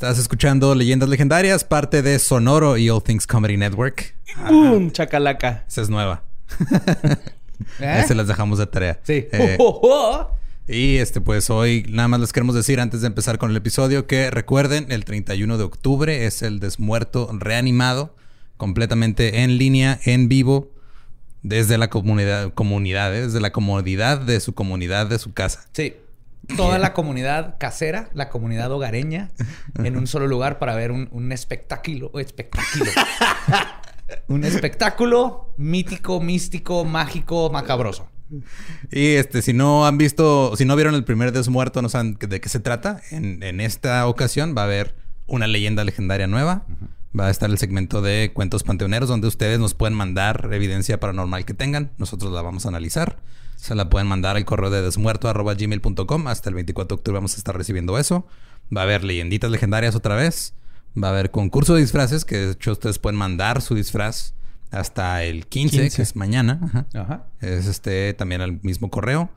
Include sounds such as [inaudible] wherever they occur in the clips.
Estás escuchando Leyendas Legendarias, parte de Sonoro y All Things Comedy Network. ¡Bum! Chacalaca. Esa es nueva. [laughs] ¿Eh? Se las dejamos de tarea. Sí. Eh, [laughs] Oh, oh, oh. Y este, pues hoy nada más les queremos decir antes de empezar con el episodio que recuerden, el 31 de octubre es el desmuerto reanimado, completamente en línea, en vivo, desde la comunidad, comunidad, ¿eh? desde la comodidad de su comunidad, de su casa. Sí. Toda la comunidad casera, la comunidad hogareña, en un solo lugar para ver un, un espectáculo. Espectáculo. [laughs] un espectáculo mítico, místico, mágico, macabroso. Y este, si no han visto, si no vieron el primer desmuerto, no saben de qué se trata. En, en esta ocasión va a haber una leyenda legendaria nueva. Va a estar el segmento de cuentos panteoneros, donde ustedes nos pueden mandar evidencia paranormal que tengan. Nosotros la vamos a analizar. Se la pueden mandar al correo de desmuerto.gmail.com. Hasta el 24 de octubre vamos a estar recibiendo eso. Va a haber leyenditas legendarias otra vez. Va a haber concurso de disfraces, que de hecho ustedes pueden mandar su disfraz hasta el 15, 15. que es mañana. Ajá. Ajá. Es este también al mismo correo.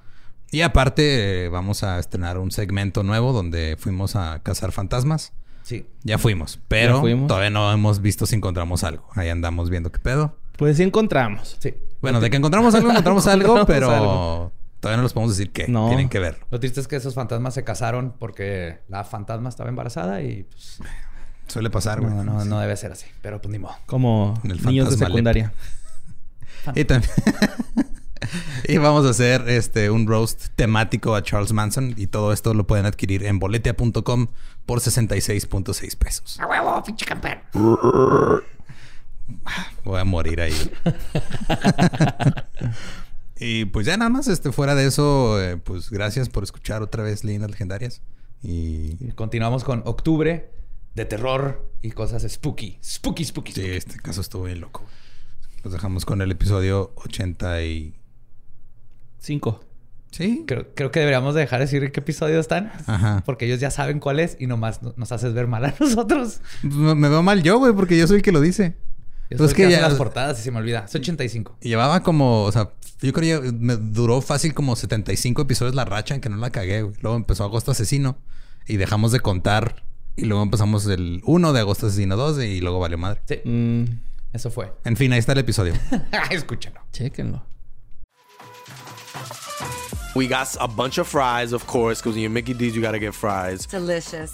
Y aparte, eh, vamos a estrenar un segmento nuevo donde fuimos a cazar fantasmas. Sí. Ya fuimos, pero Ya fuimos. todavía no hemos visto si encontramos algo. Ahí andamos viendo qué pedo. Pues sí encontramos. Sí. Bueno, de que encontramos algo, encontramos [laughs] algo, Encontramos pero algo. todavía no les podemos decir qué. No. Tienen que verlo. Lo triste es que esos fantasmas se casaron porque la fantasma estaba embarazada y pues Suele pasar, güey. no, no, no debe ser así. Pero pues ni modo. Como En el niños de fantasma secundaria. [laughs] Y también... [laughs] y vamos a hacer este un roast temático a Charles Manson. Y todo esto lo pueden adquirir en boletia.com por 66.6 pesos. ¡A huevo, pinche campeón! Voy a morir ahí. [laughs] y pues ya nada más, este, fuera de eso, eh, pues gracias por escuchar otra vez Leyendas Legendarias. Y Y continuamos con octubre de terror y cosas spooky. Spooky, spooky, sí, spooky. este caso estuvo bien loco. Los dejamos con el episodio 80 y... Cinco. Sí. Creo, creo que deberíamos dejar de decir en qué episodio están. Ajá. Porque ellos ya saben cuál es y nomás no- nos haces ver mal a [laughs] nosotros. Me me veo mal yo, güey, porque yo soy el que lo dice. Yo Pues es que ya- las portadas y se me olvida. Es 85. Y llevaba como, o sea, yo creo que me duró fácil como 75 episodios la racha en que no la cagué, güey. Luego empezó Agosto Asesino y dejamos de contar. Y luego empezamos el 1 de Agosto Asesino 2 y luego valió madre. Sí, Mm, eso fue. En fin, ahí está el episodio. [laughs] Escúchalo. chéquenlo. We got a bunch of fries, of course, because when you're Mickey D's, you gotta get fries. Delicious.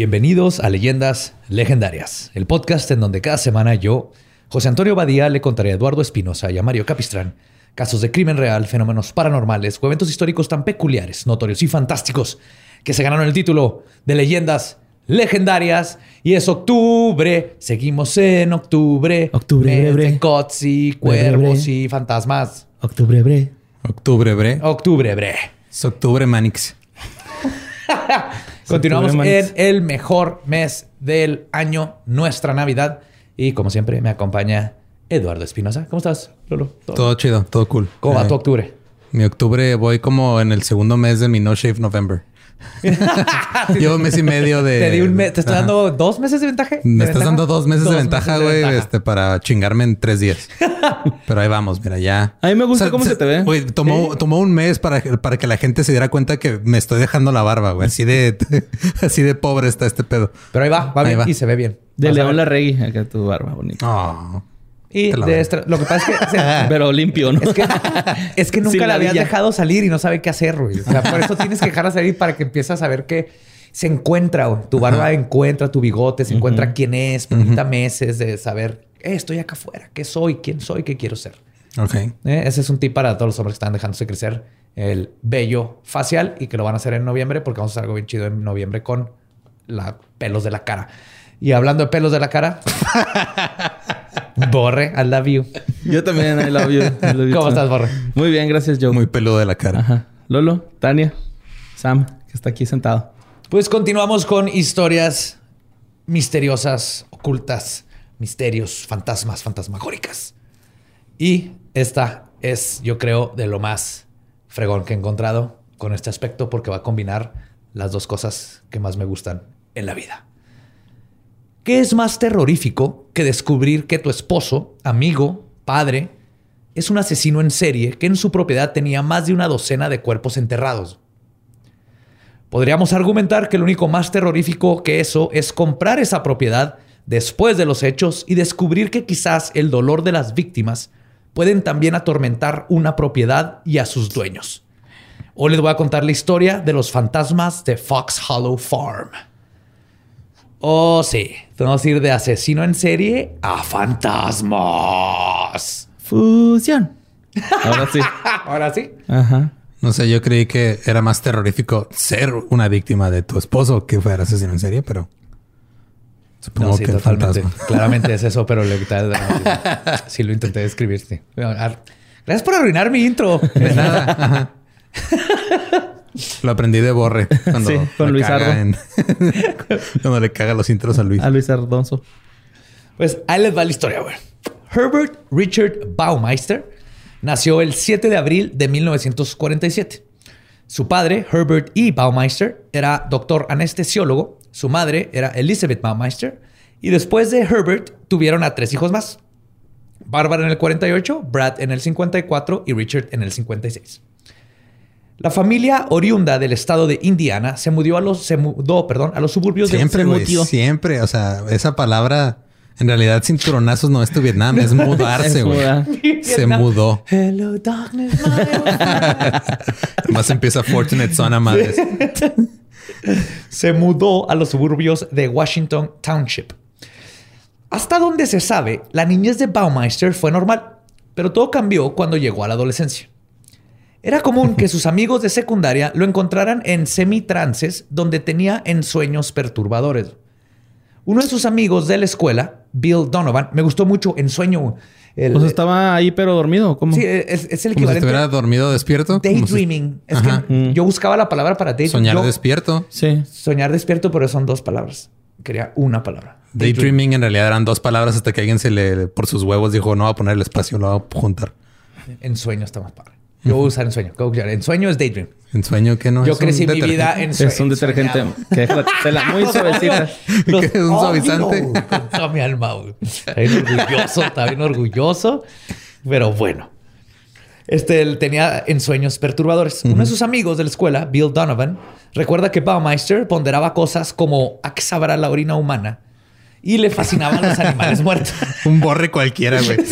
Bienvenidos a Leyendas Legendarias, el podcast en donde cada semana yo, José Antonio Badía, le contaré a Eduardo Espinosa y a Mario Capistrán casos de crimen real, fenómenos paranormales o eventos históricos tan peculiares, notorios y fantásticos que se ganaron el título de Leyendas Legendarias. Y es octubre, seguimos en octubre. Octubre, bre, cots y cuervos bre. y fantasmas. Octubre, bre. Octubre, bre. Octubre, bre. Es octubre, Manix. [laughs] Continuamos en el mejor mes del año, nuestra Navidad. Y como siempre, me acompaña Eduardo Espinosa. ¿Cómo estás, Lolo? ¿Todo- Todo chido, todo cool. ¿Cómo va Eh, tu octubre? Mi octubre voy como en el segundo mes de mi No Shave November. [laughs] Llevo un mes y medio de... Te, di un me- te estoy Ajá. dando dos meses de ventaja. Me ¿De estás ventaja? dando dos meses de ventaja, güey, este, para chingarme en tres días. [laughs] Pero ahí vamos, mira, ya. A mí me gusta cómo se te ve. Güey, tomó, tomó un mes para, que- para que la gente se diera cuenta que me estoy dejando la barba, güey. Así de, [laughs] así de pobre está este pedo. Pero ahí va, va Ahí bien va. y se ve bien. De León. Larregui, acá tu barba bonita. Oh. Y de extra- lo que pasa es que, [laughs] Pero limpio, ¿no? es que, es que [laughs] nunca Sin la habías dejado salir y no sabe qué hacer, güey. O sea, por eso tienes que dejarla salir para que empieces a saber que Se encuentra, güey. Tu barba encuentra tu bigote, se encuentra quién es, permita meses de saber, eh, estoy acá afuera, qué soy, quién soy, qué quiero ser. Ok. Eh, Ese es un tip para todos los hombres que están dejándose crecer el vello facial y que lo van a hacer en noviembre porque vamos a hacer algo bien chido en noviembre con la pelos de la cara. Y hablando de pelos de la cara, [laughs] Borre, I love you. Yo también, I love you. I love you ¿Cómo too. estás, Borre? Muy bien, gracias, Joe. Muy peludo de la cara. Ajá. Lolo, Tania, Sam, que está aquí sentado. Pues continuamos con historias misteriosas, ocultas, misterios, fantasmas, fantasmagóricas. Y esta es, yo creo, de lo más fregón que he encontrado con este aspecto porque va a combinar las dos cosas que más me gustan en la vida. ¿Qué es más terrorífico que descubrir que tu esposo, amigo, padre, es un asesino en serie que en su propiedad tenía más de una docena de cuerpos enterrados? Podríamos argumentar que lo único más terrorífico que eso es comprar esa propiedad después de los hechos y descubrir que quizás el dolor de las víctimas pueden también atormentar una propiedad y a sus dueños. Hoy les voy a contar la historia de los fantasmas de Fox Hollow Farm. Oh, sí. Tenemos que ir de asesino en serie a fantasmas. Fusión. Ahora sí. [laughs] Ahora sí. Ajá. No sé, yo creí que era más terrorífico ser una víctima de tu esposo que fuera asesino en serie, pero supongo No, sí, que el totalmente. fantasma. Claramente es [laughs] eso, pero le dramatismo. Sí, lo intenté describir, sí. Bueno, ar- Gracias por arruinar mi intro. De nada. [laughs] Lo aprendí de Borre cuando Sí, con Luis Ardo. en- [laughs] cuando le caga los intros a Luis. A Luis Ardonzo. Pues ahí les va la historia, güey. Herbert Richard Baumeister nació el 7 de abril de 1947. Su padre, Herbert E. Baumeister, era doctor anestesiólogo. Su madre era Elizabeth Baumeister. Y después de Herbert, tuvieron a tres hijos más. Bárbara en el 48, Brad en el 54 y Richard en el 56. La familia oriunda del estado de Indiana se mudó a los, se mudó, perdón, a los suburbios Siempre, de mutió. Siempre. O sea, esa palabra, en realidad, cinturonazos no es tu Vietnam, es [laughs] mudarse, güey. Se mudó. Hello, darkness, my. [laughs] Más empieza Fortunate Son a madres. [laughs] se mudó a los suburbios de Washington Township. Hasta donde se sabe, la niñez de Baumeister fue normal, pero todo cambió cuando llegó a la adolescencia. Era común que sus amigos de secundaria lo encontraran en semitrances donde tenía ensueños perturbadores. Uno de sus amigos de la escuela, Bill Donovan, me gustó mucho ensueño. El, Pues estaba ahí, pero dormido. ¿Cómo? sí, es, es el Como si equivalente estuviera dormido despierto. como si- daydreaming. Es Ajá. que yo buscaba la palabra para daydream. Soñar Yo- despierto. Sí. Soñar despierto, pero son dos palabras. Quería una palabra. Daydreaming en realidad eran dos palabras hasta que alguien se le, por sus huevos, dijo, no va a poner el espacio, lo va a juntar. En sueño está más padre. Yo voy a usar en sueño. ¿Cómo que En sueño es daydream. En sueño que no Yo es un crecí mi detergente? vida en sueño. Es un detergente que deja la tela muy [laughs] suavecita. ¿Qué es un suavizante? Odio Con toda mi alma. güey. Está bien orgulloso, está bien orgulloso. Pero bueno. Este él tenía ensueños perturbadores. Uno de sus amigos de la escuela, Bill Donovan, recuerda que Baumeister ponderaba cosas como a qué sabrá la orina humana y le fascinaban los animales [laughs] muertos. Un borre cualquiera, güey. [laughs]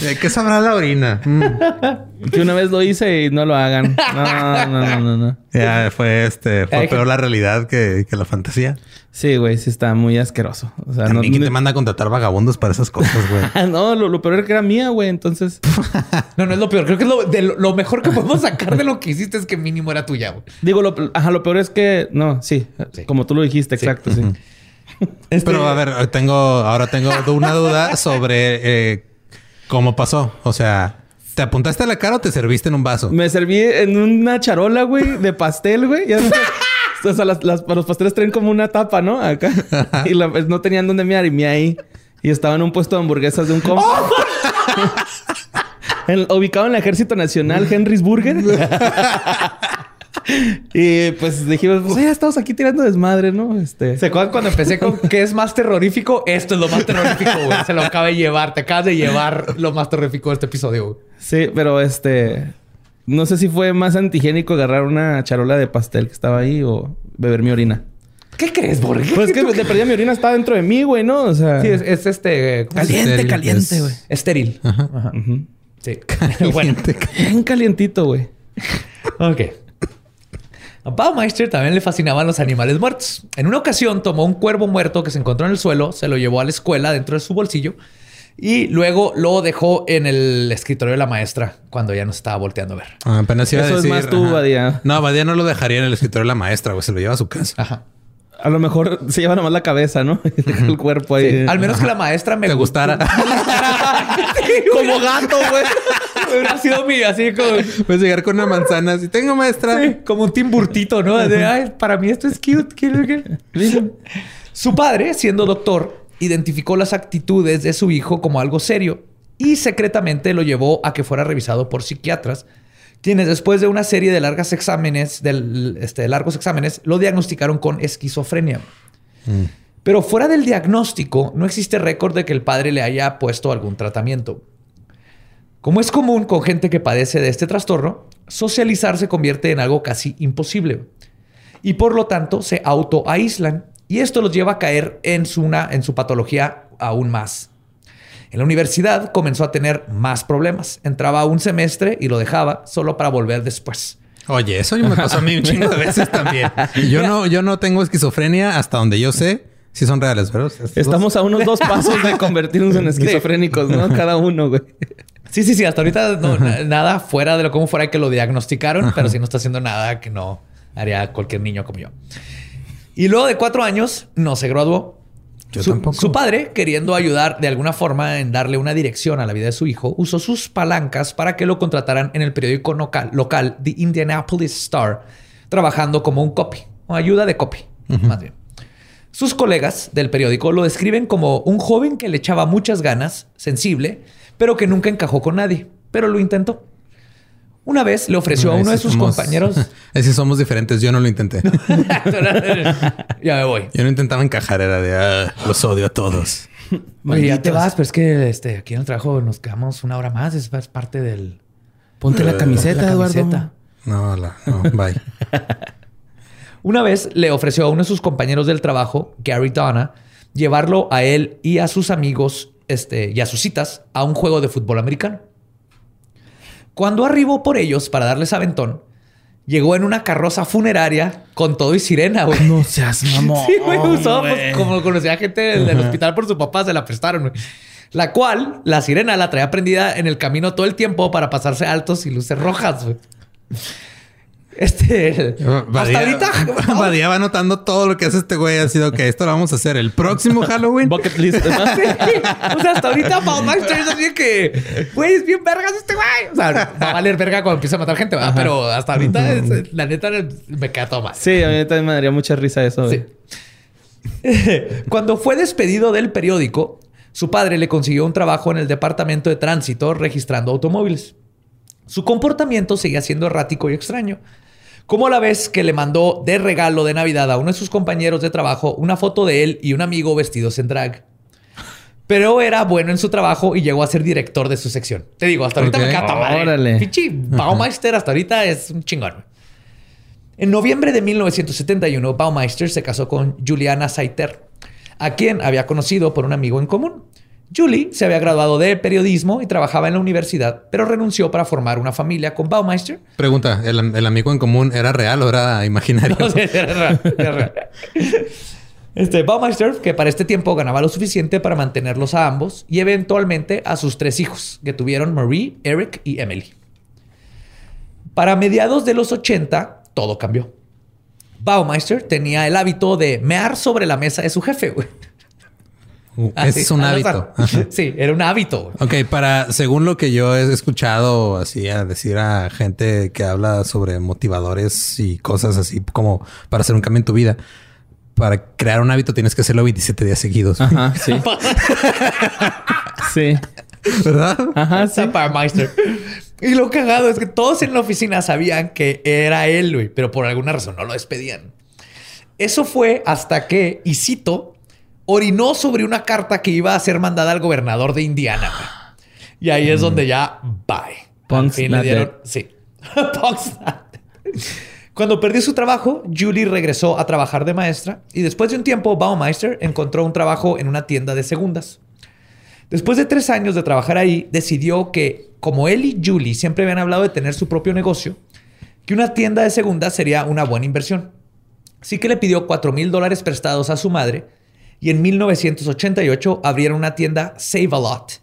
¿De qué sabrá la orina? Mm. Que una vez lo hice y no lo hagan. No, no, no, no, no. Ya fue este, fue Ay, peor la realidad que, que la fantasía. Sí, güey, sí está muy asqueroso. O sea, no, También quién no, te manda a contratar vagabundos para esas cosas, güey. Ah, [laughs] no, lo, lo peor era que era mía, güey. Entonces, [laughs] No, no es lo peor. Creo que es lo, de lo, lo mejor que podemos sacar de lo que hiciste es que mínimo era tuya. güey. digo, lo, ajá, lo peor es que, no, sí, Sí. como tú lo dijiste, exacto, sí. [laughs] Este- Pero a ver, tengo, ahora tengo una duda sobre eh, cómo pasó. O sea, ¿te apuntaste a la cara o te serviste en un vaso? Me serví en una charola, güey, de pastel, güey. Ya [laughs] o sea, las, las- los pasteles traen como una tapa, ¿no? Acá. Y la- pues, no tenían dónde mear y me ahí. Y estaba en un puesto de hamburguesas de un compa. [laughs] En- ubicado en el Ejército Nacional, [laughs] Henry's Burger. Y pues dijimos, pues ya estamos aquí tirando desmadre, ¿no? Este. ¿Se acuerdan cuando empecé con qué es más terrorífico? Esto es lo más terrorífico, güey. Se lo acaba de llevar. Te acabas de llevar lo más terrorífico de este episodio, güey. Sí, pero este. No sé si fue más antigénico agarrar una charola de pastel que estaba ahí o beber mi orina. ¿Qué crees, Borges? Pues es que de perdida mi orina estaba dentro de mí, güey, ¿no? O sea. Sí, es, es este... ¿cómo se dice? caliente, Estéril, caliente, es- güey. Estéril. Ajá. Sí. [laughs] bueno, Bien calientito, güey. ok. A Baumeister también le fascinaban los animales muertos. En una ocasión tomó un cuervo muerto que se encontró en el suelo, se lo llevó a la escuela dentro de su bolsillo y luego lo dejó en el escritorio de la maestra cuando ya no estaba volteando a ver. Ah, apenas iba a Eso es más tú, ajá. Badía. No, Badía no lo dejaría en el escritorio de la maestra, güey. Se lo lleva a su casa. Ajá. A lo mejor se lleva nomás la cabeza, ¿no? [laughs] Y deja el cuerpo ahí. Al menos que la maestra me ¿Te gustara? [laughs] Como gato, güey. Hubiera sido mi, así como, Puedes llegar con una manzana. así, tengo maestra. sí, como un timburtito, ¿no? De, ay, para mí esto es cute. quiero que-". Su padre, siendo doctor, identificó las actitudes de su hijo como algo serio y secretamente lo llevó a que fuera revisado por psiquiatras, quienes después de una serie de largas exámenes, del, este, largos exámenes, lo diagnosticaron con esquizofrenia. Pero fuera del diagnóstico, no existe récord de que el padre le haya puesto algún tratamiento. Como es común con gente que padece de este trastorno, socializar se convierte en algo casi imposible. Y por lo tanto se autoaíslan. Y esto los lleva a caer en su, una- en su patología aún más. En la universidad comenzó a tener más problemas. Entraba un semestre y lo dejaba solo para volver después. Oye, eso me pasó a mí un chingo de veces también. [laughs] Yo no, yo no tengo esquizofrenia hasta donde yo sé. Si son reales, ¿verdad? Dos. Estamos a unos dos pasos de convertirnos en [laughs] esquizofrénicos, ¿no? Cada uno, güey. Sí, sí, sí. Hasta ahorita no, nada fuera de lo como fuera que lo diagnosticaron, pero sí no está haciendo nada que no haría cualquier niño como yo. Y luego de cuatro años no se graduó. Yo su, tampoco. su padre, queriendo ayudar de alguna forma en darle una dirección a la vida de su hijo, usó sus palancas para que lo contrataran en el periódico local, local The Indianapolis Star, trabajando como un copy o ayuda de copy, más bien. Sus colegas del periódico lo describen como un joven que le echaba muchas ganas, sensible, pero que nunca encajó con nadie, pero lo intentó. Una vez le ofreció a uno de sus somos- compañeros. [laughs] Ay, sí somos diferentes. Yo no lo intenté. [laughs] ya me voy. Yo no intentaba encajar. Era de... "Ah, los odio a todos. Oye, ya te vas, pero es que este, aquí en el trabajo nos quedamos una hora más. Es, es parte del. Ponte la camiseta, la Eduardo. camiseta. No, la, no, bye. [laughs] Una vez le ofreció a uno de sus compañeros del trabajo, Gary Donna, llevarlo a él y a sus amigos este, y a sus citas a un juego de fútbol americano. Cuando arribó por ellos para darles aventón, llegó en una carroza funeraria con todo y sirena, güey. No seas mamón. [laughs] Sí, güey, usó, pues, como conocía gente del, del hospital por su papá, se la prestaron, güey. La cual, la sirena la traía prendida en el camino todo el tiempo para pasarse altos y luces rojas, güey. Este. hasta Badía, ahorita. [laughs] Badía va notando todo lo que hace este güey. Ha sido que esto lo vamos a hacer el próximo [laughs] Halloween. Bucket list. ¿no? [laughs] o sea, hasta ahorita Baumeister es así que, güey, es bien vergas este güey. O sea, va a valer verga cuando empiece a matar gente, ¿verdad? Pero hasta ahorita, es- la neta, me queda todo más. Sí, a mí también me daría mucha risa eso. Sí. Cuando fue despedido del periódico, su padre le consiguió un trabajo en el departamento de tránsito registrando automóviles. Su comportamiento seguía siendo errático y extraño. Como la vez que le mandó de regalo de Navidad a uno de sus compañeros de trabajo una foto de él y un amigo vestidos en drag. Pero era bueno en su trabajo y llegó a ser director de su sección. Te digo, hasta ahorita Ok. me madre. Órale. Pinche Baumeister hasta ahorita es un chingón. En noviembre de 1971, Baumeister se casó con Juliana Saiter, a quien había conocido por un amigo en común. Julie se había graduado de periodismo y trabajaba en la universidad, pero renunció para formar una familia con Baumeister. Pregunta, ¿el, el amigo en común era real o era imaginario? [laughs] Era era raro. Este Baumeister, que para este tiempo ganaba lo suficiente para mantenerlos a ambos y eventualmente a sus tres hijos, que tuvieron Marie, Eric y Emily. Para mediados de los 80, todo cambió. Baumeister tenía el hábito de mear sobre la mesa de su jefe, güey. Uh, Ese es un hábito. azar. [laughs] Sí, era un hábito. güey. Ok, para, según lo que yo he escuchado así a decir a gente que habla sobre motivadores y cosas así como para hacer un cambio en tu vida, para crear un hábito tienes que hacerlo 27 días seguidos. Ajá, [laughs] sí. [laughs] sí. ¿Verdad? Ajá, sí. Y lo cagado es que todos en la oficina sabían que era él, güey, pero por alguna razón no lo despedían. Eso fue hasta que, y cito, orinó sobre una carta que iba a ser mandada al gobernador de Indiana. Y ahí es donde ya, bye. Punk's not dieron, dead. sí. [laughs] Punk's not dead. Cuando perdió su trabajo, Julie regresó a trabajar de maestra y después de un tiempo, Baumeister encontró un trabajo en una tienda de segundas. Después de tres años de trabajar ahí, decidió que, como él y Julie siempre habían hablado de tener su propio negocio, que una tienda de segunda sería una buena inversión. Así que le pidió 4 mil dólares prestados a su madre y en 1988 abrieron una tienda Save a Lot,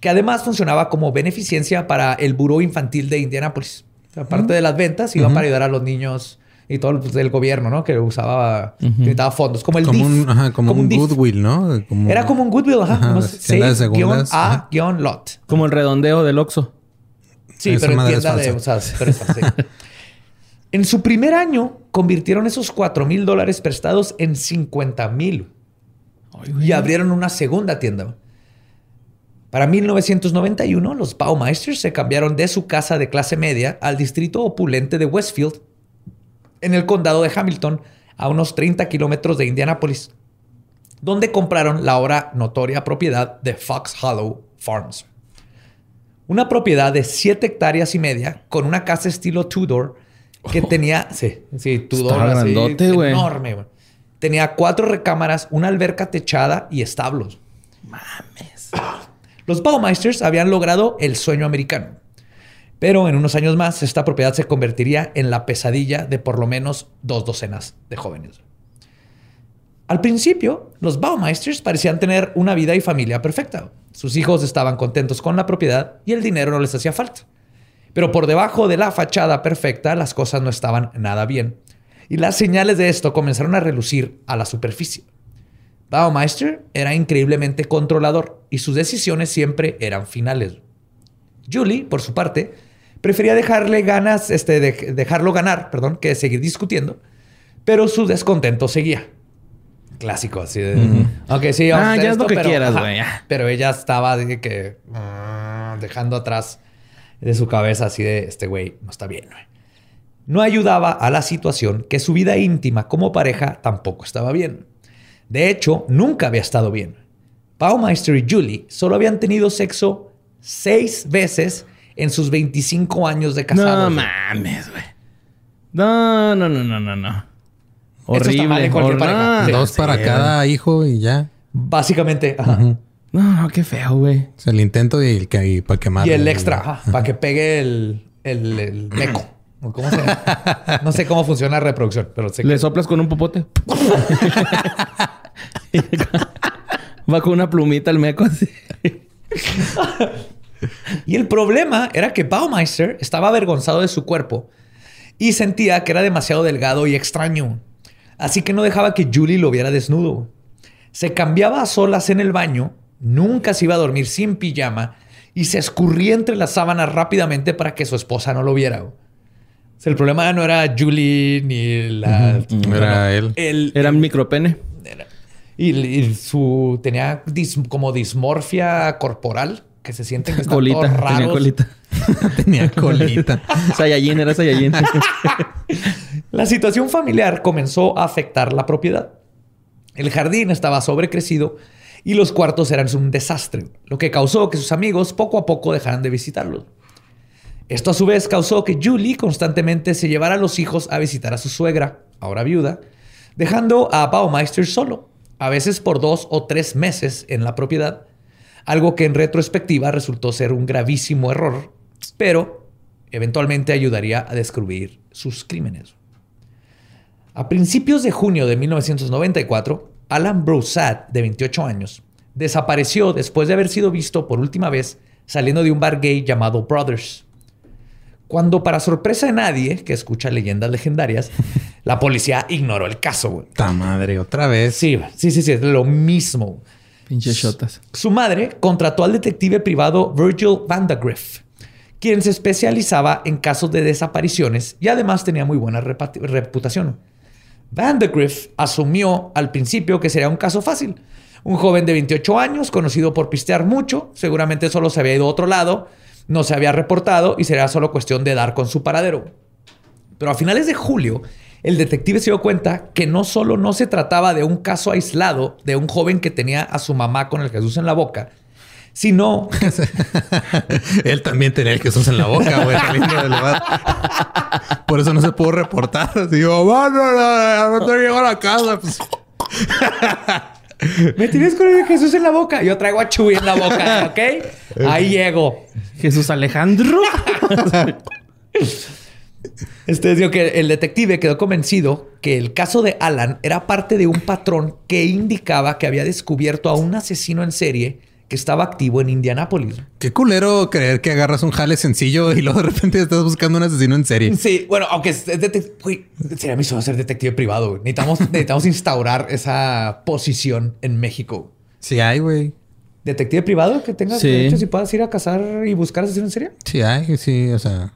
que además funcionaba como beneficencia para el Buró Infantil de Indianapolis. Aparte de las ventas, iba para ayudar a los niños y todo pues, el gobierno, ¿no? Que usaba, que necesitaba fondos, como el Como DIF, un, ajá, como un DIF. Goodwill, ¿no? Como- Era como un Goodwill, ajá. Ajá, segundas, ajá. Save-A-Lot. Como el redondeo del Oxxo. Sí, Esa pero en tienda de falsa. usadas. pero es falsa, sí. [laughs] en su primer año, convirtieron esos 4 mil dólares prestados en 50 mil. Y abrieron una segunda tienda. Para 1991, los Baumeisters se cambiaron de su casa de clase media al distrito opulente de Westfield, en el condado de Hamilton, a unos 30 kilómetros de Indianápolis, donde compraron la ahora notoria propiedad de Fox Hollow Farms. Una propiedad de 7 hectáreas y media con una casa estilo Tudor que tenía. Sí, sí, Tudor. Así, grandote. Enorme, güey. Tenía cuatro recámaras, una alberca techada y establos. Mames. [clears throat] Los Baumeisters habían logrado el sueño americano. Pero en unos años más, esta propiedad se convertiría en la pesadilla de por lo menos dos docenas de jóvenes. Al principio, los Baumeisters parecían tener una vida y familia perfecta. Sus hijos estaban contentos con la propiedad y el dinero no les hacía falta. Pero por debajo de la fachada perfecta, las cosas no estaban nada bien. Y las señales de esto comenzaron a relucir a la superficie. Baumeister era increíblemente controlador y sus decisiones siempre eran finales. Julie, por su parte, prefería dejarle ganas, este, de- dejarlo ganar, perdón, que seguir discutiendo, pero su descontento seguía. Clásico, así de. Ok, sí, vamos a Ah, ya haz lo que pero- quieras, güey. Pero ella estaba de que mm, dejando atrás de su cabeza así de este güey no está bien. güey". No ayudaba a la situación que su vida íntima como pareja tampoco estaba bien. De hecho, nunca había estado bien. Baumeister y Julie solo habían tenido sexo seis veces en sus 25 años de casados. No mames, güey. No, no, no, no, no, no. Eso está mal Horrible. en cualquier hor- pareja. no, Sí. Dos para cada hijo y ya. Básicamente, ajá. No, no, qué feo, güey. O sea, el intento y el que para quemar. Y el extra, [laughs] para que pegue el, el, el meco. ¿O ¿Cómo se llama? No sé cómo funciona la reproducción, pero sé que... Le soplas con un popote. [laughs] Va con una plumita el meco así. Y el problema era que Baumeister estaba avergonzado de su cuerpo y sentía que era demasiado delgado y extraño. Así que no dejaba que Julie lo viera desnudo. Se cambiaba a solas en el baño, nunca se iba a dormir sin pijama y se escurría entre las sábanas rápidamente para que su esposa no lo viera. O sea, el problema no era Julie ni la... Era él. El, Era micropene. y, y su tenía dis- como dismorfia corporal que se sienten que están Colita. todos Tenía raros. colita. Tenía colita. [laughs] [laughs] Saiyajin, era Saiyajin. La situación familiar comenzó a afectar la propiedad. El jardín estaba sobrecrecido y los cuartos eran un desastre, lo que causó que sus amigos poco a poco dejaran de visitarlos. Esto a su vez causó que Julie constantemente se llevara a los hijos a visitar a su suegra, ahora viuda, dejando a Baumeister solo, a veces por dos o tres meses en la propiedad, algo que en retrospectiva resultó ser un gravísimo error, pero eventualmente ayudaría a descubrir sus crímenes. A principios de junio de 1994, Alan Broussard, de 28 años, desapareció después de haber sido visto por última vez saliendo de un bar gay llamado Brothers. Cuando, para sorpresa de nadie que escucha leyendas legendarias, la policía ignoró el caso. güey. Ta madre, otra vez. Sí, sí, sí, sí, es lo mismo. Pinches shotas. Su madre contrató al detective privado Virgil Vandagriff, quien se especializaba en casos de desapariciones y además tenía muy buena reputación. Vandagriff asumió al principio que sería un caso fácil. Un joven de 28 años, conocido por pistear mucho, seguramente solo se había ido a otro lado, no se había reportado y sería solo cuestión de dar con su paradero. Pero a finales de julio, el detective se dio cuenta que no solo no se trataba de un caso aislado de un joven que tenía a su mamá con el Jesús en la boca, sino [laughs] Él también tenía el Jesús en la boca, güey. Por eso no se pudo reportar. Digo, bueno, no, no te llegó a la casa. Pues, me tienes con el Jesús en la boca. Yo traigo a Chuy en la boca, [laughs] ¿ok? Ahí llego. Jesús Alejandro. [laughs] Este digo que el detective quedó convencido que el caso de Alan era parte de un patrón que indicaba que había descubierto a un asesino en serie que estaba activo en Indianápolis. Qué culero creer que agarras un jale sencillo y luego de repente estás buscando un asesino en serie. Sí, bueno, aunque es detective, güey, sería mi sueño ser detective privado. güey. Necesitamos, [laughs] necesitamos instaurar esa posición en México. Sí hay, güey. Detective privado que tengas Sí. derechos y puedas ir a cazar y buscar asesinos en serie. Sí hay, sí, o sea...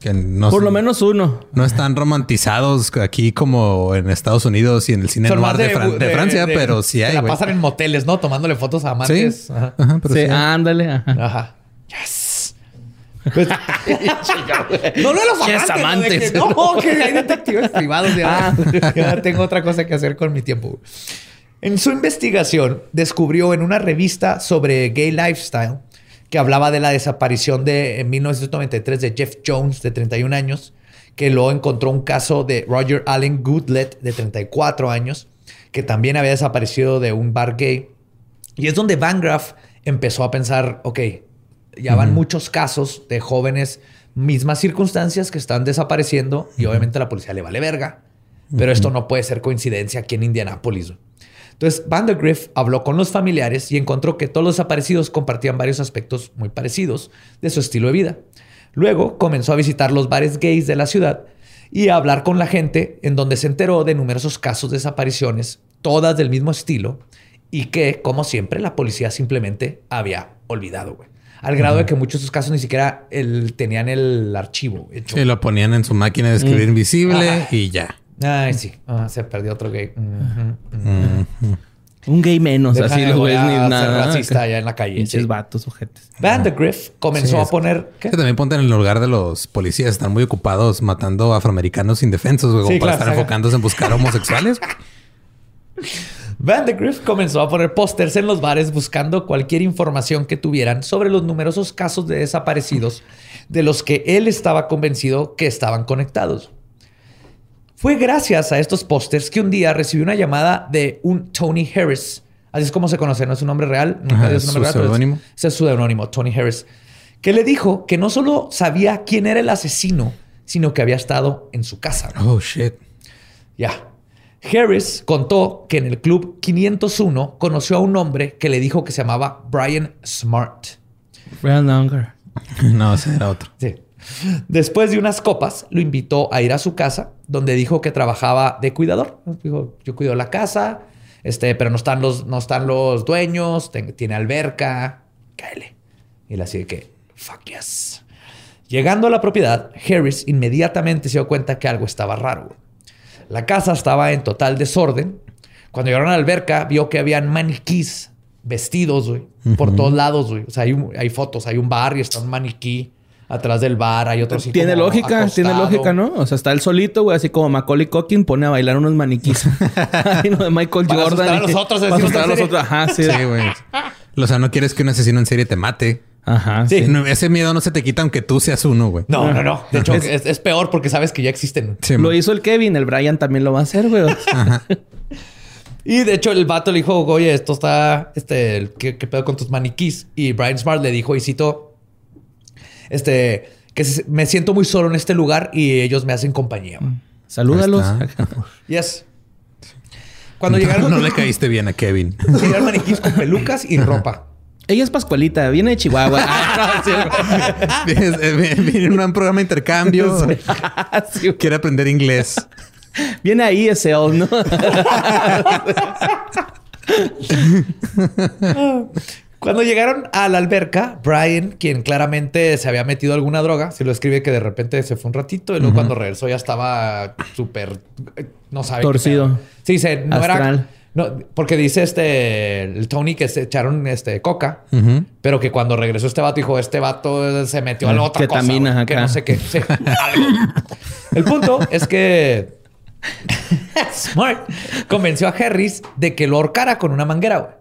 Que no, Por lo menos uno. no están romantizados aquí como en Estados Unidos y en el cine Son noir de, Fran- de Francia, de- pero sí se hay, la güey. pasan en moteles, ¿no? Tomándole fotos a amantes. Sí. Ajá. Ajá, pero Sí, sí ándale. ajá. Ajá. Yes. Pues- [laughs] no lo de los Yes, amantes. ¿no? De amantes. que, no, que hay detectives privados. Ya, Ah. ya tengo otra cosa que hacer con mi tiempo. En su investigación, descubrió en una revista sobre gay lifestyle que hablaba de la desaparición de en 1993 de Jeff Jones, de 31 años, que luego encontró un caso de Roger Allen Goodlet, de 34 años, que también había desaparecido de un bar gay. Y es donde Van Graff empezó a pensar, ok, ya van muchos casos de jóvenes, mismas circunstancias que están desapareciendo y obviamente a la policía le vale verga. Pero esto no puede ser coincidencia aquí en Indianápolis. Entonces, Vandergriff habló con los familiares y encontró que todos los desaparecidos compartían varios aspectos muy parecidos de su estilo de vida. Luego comenzó a visitar los bares gays de la ciudad y a hablar con la gente en donde se enteró de numerosos casos de desapariciones, todas del mismo estilo, y que, como siempre, la policía simplemente había olvidado, güey. Al grado de que muchos de esos casos ni siquiera el- tenían el archivo hecho. Sí, lo ponían en su máquina de escribir invisible Ajá. y ya. Ay, sí. Ah, se perdió otro gay. Un gay menos, Deja así de lo ves a ni ser nada. racista allá en la calle. Pinches sí. vatos, ojetes. Vandergriff comenzó Sí, a es- poner... ¿qué? Que también ponte en el lugar de los policías. Están muy ocupados matando afroamericanos indefensos, güey, Sí, para claro, estar saca. enfocándose en buscar homosexuales. Vandergriff comenzó a poner pósters en los bares buscando cualquier información que tuvieran sobre los numerosos casos de desaparecidos de los que él estaba convencido que estaban conectados. Fue gracias a estos pósters que un día recibió una llamada de un Tony Harris. Así es como se conoce, no es un nombre real. Ajá, es su su nombre es- seudónimo. es su seudónimo, Tony Harris. Que le dijo que no solo sabía quién era el asesino, sino que había estado en su casa. Oh, shit. Ya. Harris contó que en el club 501 conoció a un hombre que le dijo que se llamaba Brian Smart. Real longer. [laughs] No, ese era otro. Sí. Después de unas copas, lo invitó a ir a su casa, donde dijo que trabajaba de cuidador. Dijo, yo cuido la casa, este, pero no están los, no están los dueños, ten- tiene alberca, cáele. Y él así de que, fuck yes. Llegando a la propiedad, Harris inmediatamente se dio cuenta que algo estaba raro. La casa estaba en total desorden. Cuando llegaron a la alberca, vio que habían maniquís vestidos, güey, por todos lados, güey. O sea, hay, fotos, hay un bar y está un maniquí atrás del bar, hay otro Tiene como lógica, tiene lógica, ¿no? O sea, está él solito, güey, así como Macaulay Culkin pone a bailar unos maniquís. [laughs] Ay, no, de Michael Para Jordan. asustar a los otros, Para asustar a los otros. Ajá, sí. Sí, güey. O sea, no quieres que un asesino en serie te mate. Ajá, Sí. sí. No, Ese miedo no se te quita aunque tú seas uno, güey. No, no, no. De hecho, es, es peor porque sabes que ya existen. Sí, Lo hizo el Kevin, el Brian también lo va a hacer, güey. [laughs] Y de hecho, el vato le dijo, oye, esto está, este, ¿qué, qué pedo con tus maniquís? Y Brian Smart le dijo, y cito, este, que me siento muy solo en este lugar y ellos me hacen compañía. Salúdalos. Ahí está. [laughs] Yes. Cuando No, llegaron, no le caíste bien a Kevin. [laughs] llegaron maniquís con pelucas y ropa. [laughs] Ella es Pascualita, viene de Chihuahua. Ah, eh, Viene en un programa de intercambio. Sí, güey. Quiere aprender inglés. Viene ahí ese ¿no? Cuando llegaron a la alberca, Brian, quien claramente se había metido alguna droga, se lo escribe que de repente se fue un ratito y luego cuando regresó ya estaba súper, eh, no sabe. Torcido. Sí, dice, no era... Astral. No, porque dice este, el Tony que se echaron este coca, pero que cuando regresó este vato dijo, este vato se metió a la otra cosa. Güey, Que acá. no sé qué. Sí. El punto es que [laughs] Smart convenció a Harris de que lo ahorcara con una manguera, güey.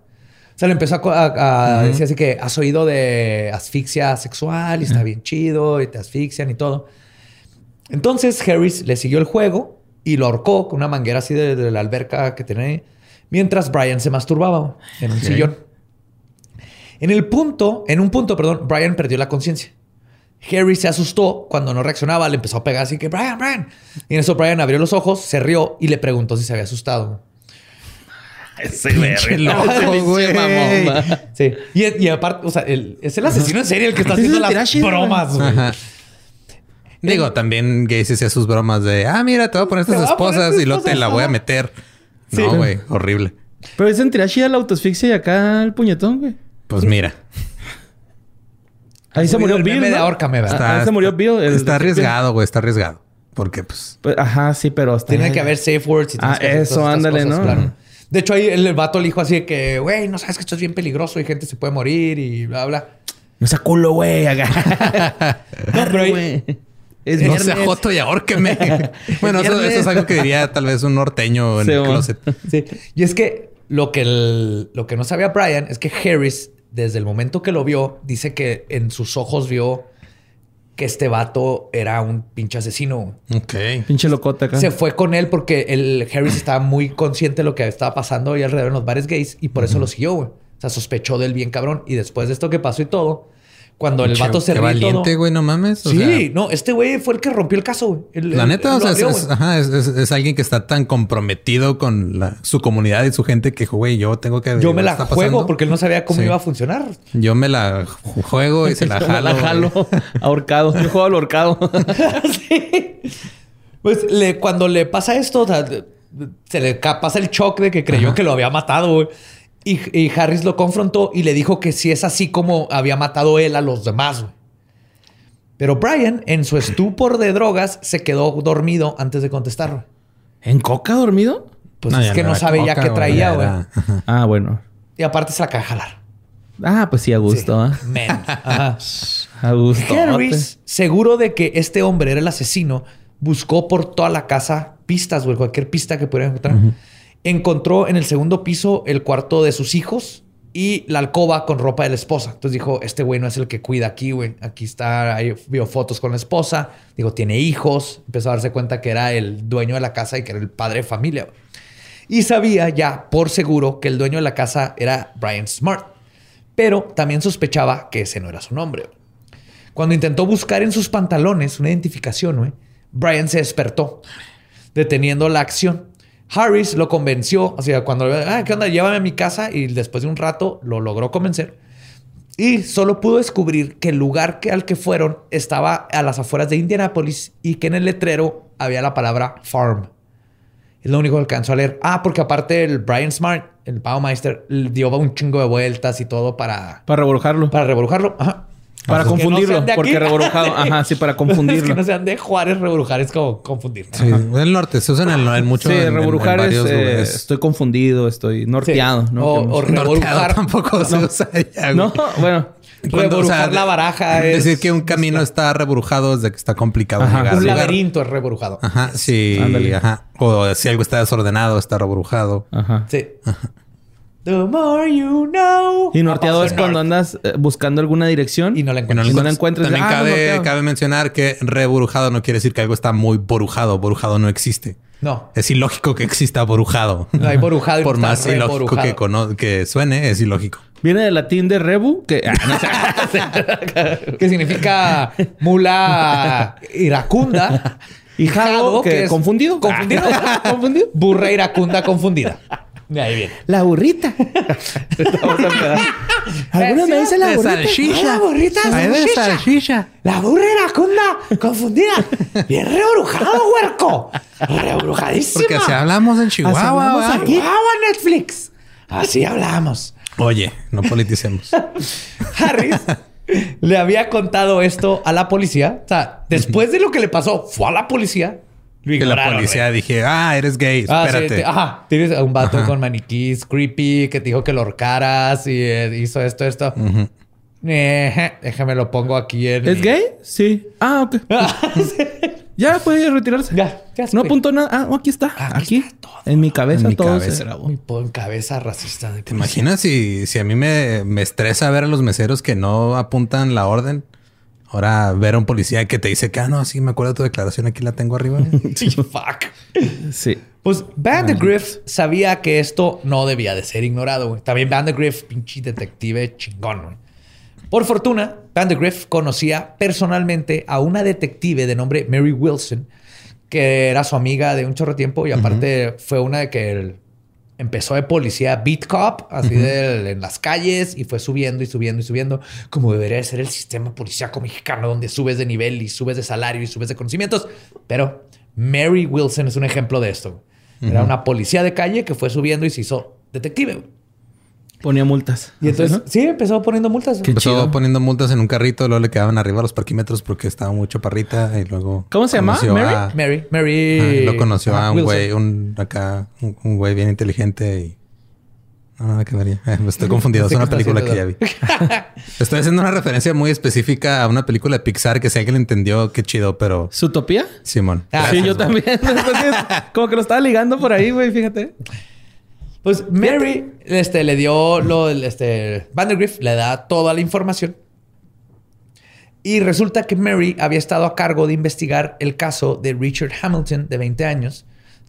O sea, le empezó a, decir así que has oído de asfixia sexual y está bien chido y te asfixian y todo. Entonces Harris le siguió el juego y lo ahorcó con una manguera así de, de la alberca que tenía ahí, mientras Brian se masturbaba en un sillón. En el punto, en un punto, perdón, Brian perdió la conciencia. Harry se asustó cuando no reaccionaba, le empezó a pegar así que Brian, Brian. Y en eso Brian abrió los ojos, se rió y le preguntó si se había asustado. [laughs] Ese Pinche loco, güey. Sí. Y, y aparte, o sea, el- es el asesino en serie el que está haciendo las bromas, güey. Digo, también Gacy hacía sus bromas de, ah, mira, te voy a poner estas esposas y luego te la voy a meter. Sí. No, güey, horrible. Pero es en Tirashi la autoasfixia y acá el puñetón, güey. Pues mira, Ahí se murió el Bill. Ah, ahí se murió Bill. el- está arriesgado, güey, está arriesgado. Porque, pues, Pues, ajá, sí, pero hasta Tiene ahí- que haber safe words. Y Ah, eso, ándale, ¿no? claro. De hecho, ahí el vato le dijo así de que, güey, no sabes que esto es bien peligroso y gente se puede morir y bla, bla. No sea culo, güey. [laughs] No, pero ahí- güey. Es no sea joto y ahórqueme. [laughs] bueno, eso, es algo que diría tal vez un norteño en Sí, el closet. Sí. Y es que lo que, el- lo que no sabía Brian es que Harris, desde el momento que lo vio, dice que en sus ojos vio que este vato era un pinche asesino. Ok. Pinche locota acá. Se fue con él porque el Harris estaba muy consciente de lo que estaba pasando ahí alrededor en los bares gays y por eso lo siguió, güey. O sea, sospechó del bien cabrón. Y después de esto que pasó y todo, cuando el vato se Qué ríe y valiente, güey, no mames. O sí, sea, no, este güey fue el que rompió el caso, güey. El- La el- neta, o sea, abrió, es, es- güey. ajá, es- es- es alguien que está tan comprometido con la- su comunidad y su gente que, güey, yo tengo que... Yo me la ¿qué está juego pasando? porque él no sabía cómo Sí. iba a funcionar. Yo me la juego y [laughs] se la jalo. la jalo. [laughs] Ahorcado. Yo juego al ahorcado. [laughs] Sí. Pues le- cuando le pasa esto, o sea, se le pasa el shock de que creyó que lo había matado, güey. Y, y Harris lo confrontó y le dijo que si es así como había matado él a los demás, güey. Pero Brian, en su estupor de drogas, se quedó dormido antes de contestar. ¿En coca dormido? Pues No, es ya que no sabe ya qué traía, güey. Ah, bueno. Y aparte se la de jalar. Ah, pues sí, a gusto, ¿ah? [laughs] Men. Ajá. [laughs] A gusto. Harris, seguro de que este hombre era el asesino, buscó por toda la casa pistas, güey, cualquier pista que pudiera encontrar. Encontró en el segundo piso el cuarto de sus hijos y la alcoba con ropa de la esposa. Entonces dijo, este güey no es el que cuida aquí, güey. Aquí está, ahí vio fotos con la esposa. Digo, tiene hijos. Empezó a darse cuenta que era el dueño de la casa y que era el padre de familia. Y sabía ya por seguro que el dueño de la casa era Brian Smart. Pero también sospechaba que ese no era su nombre. Cuando intentó buscar en sus pantalones una identificación, güey, Brian se despertó, deteniendo la acción. Harris lo convenció, o sea, cuando, ah, ¿qué onda? Llévame a mi casa y después de un rato lo logró convencer. Y solo pudo descubrir que el lugar que, al que fueron estaba a las afueras de Indianapolis y que en el letrero había la palabra farm. Es lo único que alcanzó a leer. Ah, porque aparte el Brian Smart, el Baumeister, dio un chingo de vueltas y todo para, Para reborjarlo. para rebrujarlo. Ajá. Para no confundirlo. de porque reborjado. [laughs] Ajá, sí, para confundirlo. que no sean de Juárez, rebrujar es como confundir. Sí, en el norte se usan en, en mucho Sí, en- en- en rebrujar es... eh, lugares. estoy confundido, estoy norteado. Sí. ¿no? O- o tampoco se usa allá. No, bueno. Cuando, Rebrujar la baraja es- Decir que un camino está rebrujado desde que está complicado Ajá. llegar Un lugar. laberinto es rebrujado. Ajá, sí, Ándale. ajá. O si algo está desordenado, está rebrujado. Ajá. Sí. The more you know. Y norteado es cuando north. andas eh, buscando alguna dirección Y no la Que no encuentras. Y no la También ah, cabe, norteado. cabe mencionar que rebrujado no quiere decir que algo está muy borujado. Borujado no existe. No. Es ilógico que exista borujado. No hay borujado y Por no más ilógico que, que suene, es ilógico. Viene del latín de rebu, que... ah, no. [laughs] Que significa mula iracunda. Hijado, que es- confundido. Confundido. [laughs] confundido. Burra iracunda confundida. De ahí viene. La burrita. [laughs] Algunos me dicen la burrita. Ah, la burrita de salchicha. La burra iracunda confundida. Bien rebrujado, huerco. Rebrujadísima. Porque así hablamos en Chihuahua. hablamos ¿va? aquí. Chihuahua, Netflix. Así hablamos. Oye, no politicemos. [laughs] Harris le había contado esto a la policía. O sea, después de lo que le pasó, fue a la policía. Que la policía güey. dije, ah, eres gay, Ah, sí, espérate. te- ajá. Tienes a un vato con maniquís creepy que te dijo que lo horcaras y eh, hizo esto, esto. Eh, déjame lo pongo aquí en. ¿Es mi- gay? Sí. Ah, ok. [laughs] Ya puede retirarse. Ya, ya se No apuntó nada. Ah, aquí está. Aquí Aquí. está todo. En mi cabeza En mi todo cabeza. grabó. Mi cabeza racista. De ¿Te imaginas si, si a mí me, me estresa ver a los meseros que no apuntan la orden? Ahora ver a un policía que te dice que, ah, no, sí, me acuerdo de tu declaración, aquí la tengo arriba. [laughs] Sí, fuck. Sí. Pues Vandegrift sabía que esto no debía de ser ignorado, güey. También Vandegrift, pinche detective chingón, güey. Por fortuna, Vandergriff conocía personalmente a una detective de nombre Mary Wilson, que era su amiga de un chorro de tiempo y aparte fue una de que él empezó de policía beat cop, así de, en las calles y fue subiendo y subiendo y subiendo, como debería de ser el sistema policíaco mexicano, donde subes de nivel y subes de salario y subes de conocimientos. Pero Mary Wilson es un ejemplo de esto. Era una policía de calle que fue subiendo y se hizo detective. Ponía multas. Y entonces, sí, empezó poniendo multas. Empezó poniendo multas en un carrito, luego le quedaban arriba los parquímetros porque estaba muy chaparrita y luego... ¿Cómo se llama? ¿Mary? a- Mary, Mary. Ah, lo conoció Ah, a un Wilson. güey, un acá, un, un güey bien inteligente y. No, nada que ver. Eh, [laughs] me estoy confundido. Es una película que ya vi. [laughs] Estoy haciendo una referencia muy específica a una película de Pixar que si alguien entendió, qué chido, pero ¿Sutopía? Simón. Ah, sí, yo güey. también. [laughs] Entonces, como que lo estaba ligando por ahí, güey, fíjate. Pues Mary este, le dio lo, este, Vandergriff le da toda la información. Y resulta que Mary había estado a cargo de investigar el caso de Richard Hamilton, de 20 años,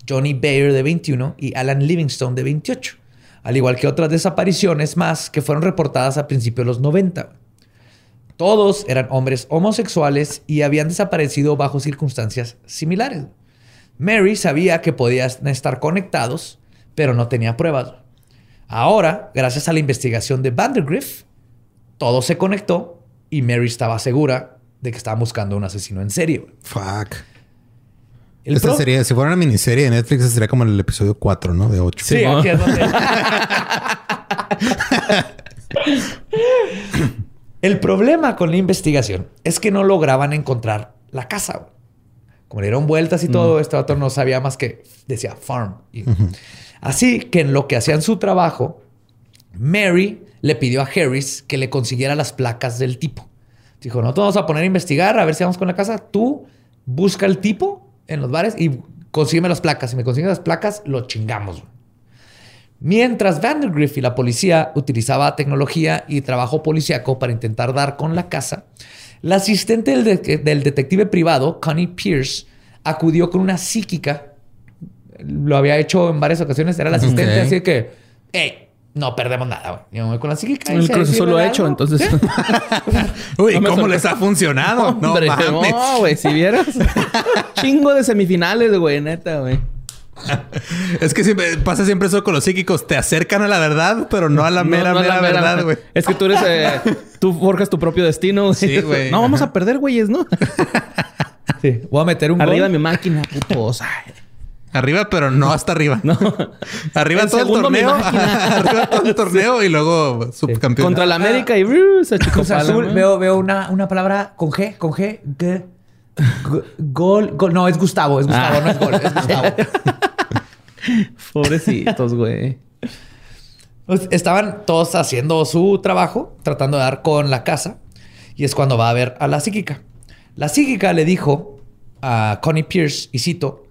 Johnny Bayer, de 21, y Alan Livingstone, de 28. Al igual que otras desapariciones más que fueron reportadas a principios de los 90. Todos eran hombres homosexuales y habían desaparecido bajo circunstancias similares. Mary sabía que podían estar conectados, pero no tenía pruebas. Ahora, gracias a la investigación de Vandergriff, todo se conectó y Mary estaba segura de que estaban buscando un asesino en serie. Fuck. El Esta pro- sería, si fuera una miniserie de Netflix, sería como el episodio 4, ¿no? De 8. Sí, aquí es donde- [laughs] El problema con la investigación es que no lograban encontrar la casa. Como le dieron vueltas y todo, este vato no sabía más que decía farm. Y- Así que en lo que hacían su trabajo, Mary le pidió a Harris que le consiguiera las placas del tipo. Dijo, no te vamos a poner a investigar, a ver si vamos con la casa. Tú busca el tipo en los bares y consígueme las placas. Si me consigues las placas, lo chingamos. Mientras Vandergriff y la policía utilizaba tecnología y trabajo policíaco para intentar dar con la casa, la asistente del, de- del detective privado, Connie Pierce, acudió con una psíquica. Lo había hecho en varias ocasiones. Era la asistente, Ok. así que, hey, no perdemos nada. güey. Yo me voy con la psíquica. El proceso lo ha hecho, algo". entonces. Sí. [laughs] Uy, No ¿cómo les ha funcionado? No Hombre, mames. no, güey, si vieras. [laughs] Chingo de semifinales, güey, neta, güey. [laughs] Es que siempre, pasa siempre eso con los psíquicos. Te acercan a la verdad, pero no a la mera, No, no, mera la mera- verdad, güey. Es que tú eres. eh, tú forjas tu propio destino, güey. Sí, güey. No, vamos a perder, güeyes, ¿no? [laughs] Sí. Voy a meter un Arriba gol. mi máquina, putos. Ay, Arriba, pero no [laughs] hasta arriba. No. Arriba El todo el torneo. Arriba todo el torneo y luego subcampeón. Contra la América y uh, se Azul, veo, veo una, una palabra con G, con G, G. Go- Gol, gol. No, es Gustavo, es Gustavo, Ah. no es gol, es Gustavo. [laughs] Pobrecitos, güey. Pues, estaban todos haciendo su trabajo, tratando de dar con la casa. Y es cuando va a ver a la psíquica. La psíquica le dijo a Connie Pierce, y cito,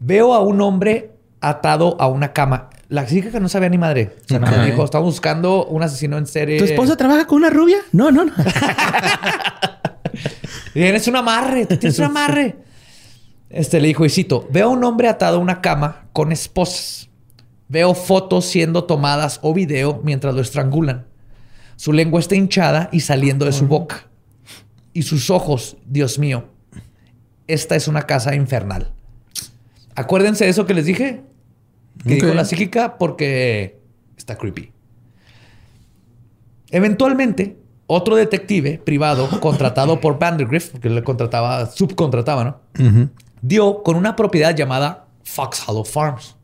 veo a un hombre atado a una cama. La psíquica no sabía ni madre. O sea, dijo, estamos buscando un asesino en serie. ¿Tu esposa trabaja con una rubia? No, no, no. [laughs] Tienes un amarre, tienes un [laughs] amarre. Este le dijo, y cito, veo a un hombre atado a una cama con esposas. Veo fotos siendo tomadas o video mientras lo estrangulan. Su lengua está hinchada y saliendo de su boca. Y sus ojos, Dios mío, esta es una casa infernal. Acuérdense de eso que les dije, que dijo Ok. la psíquica, porque está creepy. Eventualmente, otro detective privado contratado por Vandergriff, porque le contrataba, subcontrataba, ¿no? Dio con una propiedad llamada Fox Hollow Farms.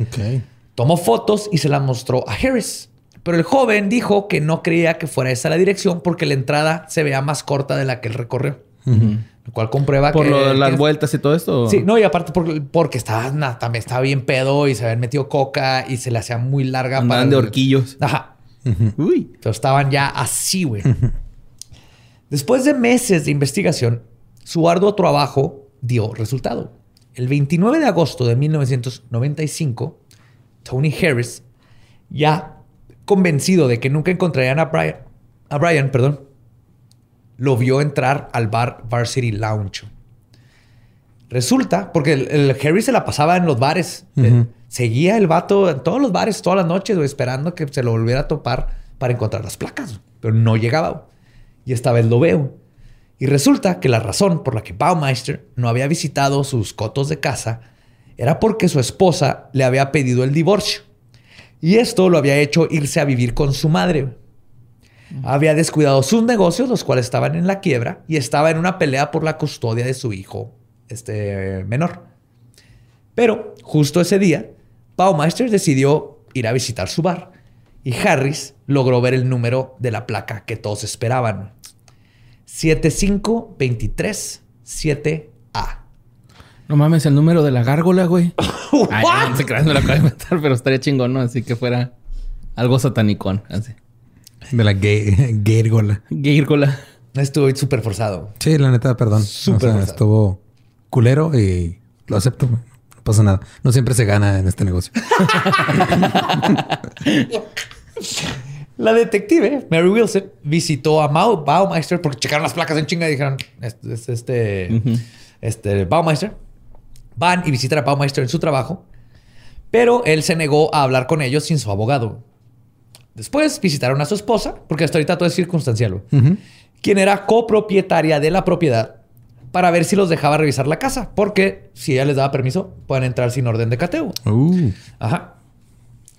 Ok. Tomó fotos y se las mostró a Harris. Pero el joven dijo que no creía que fuera esa la dirección porque la entrada se veía más corta de la que él recorrió. Lo cual comprueba Por que... lo de las que- vueltas y todo esto. Sí, no, y aparte porque, porque estaba, na- también estaba bien pedo y se habían metido coca y se le hacía muy larga Andaban el- de horquillos. Ajá. Uy. Pero estaban ya así, güey. Después de meses de investigación, su arduo trabajo dio resultado. El 29 de agosto de 1995, Tony Harris, ya convencido de que nunca encontrarían a Brian, a Brian, perdón, lo vio entrar al bar Varsity Lounge. Resulta, porque el, el Harris se la pasaba en los bares. Eh, seguía el vato en todos los bares, todas las noches, esperando que se lo volviera a topar para encontrar las placas. Pero no llegaba. Y esta vez lo veo. Y resulta que la razón por la que Baumeister no había visitado sus cotos de casa era porque su esposa le había pedido el divorcio. Y esto lo había hecho irse a vivir con su madre. Había descuidado sus negocios, los cuales estaban en la quiebra, y estaba en una pelea por la custodia de su hijo este, menor. Pero justo ese día, Baumeister decidió ir a visitar su bar y Harris logró ver el número de la placa que todos esperaban. 75237A. No mames, el número de la gárgola, güey. [laughs] Ay, no, la acabo de inventar, pero estaría chingón, ¿no? Así que fuera algo satanicón, así. De la gay, [laughs] gárgola. Gárgola. Estuvo súper forzado. Sí, la neta, perdón. Súper O sea, forzado. estuvo culero y lo acepto. No pasa nada. No siempre se gana en este negocio. [laughs] La detective, Mary Wilson, visitó a Mau Baumeister porque checaron las placas en chinga y dijeron, este, este, este, este Baumeister. Van y visitan a Baumeister en su trabajo, pero él se negó a hablar con ellos sin su abogado. Después visitaron a su esposa, porque hasta ahorita todo es circunstancial, quien era copropietaria de la propiedad para ver si los dejaba revisar la casa, porque si ella les daba permiso, pueden entrar sin orden de cateo. Uh. Ajá.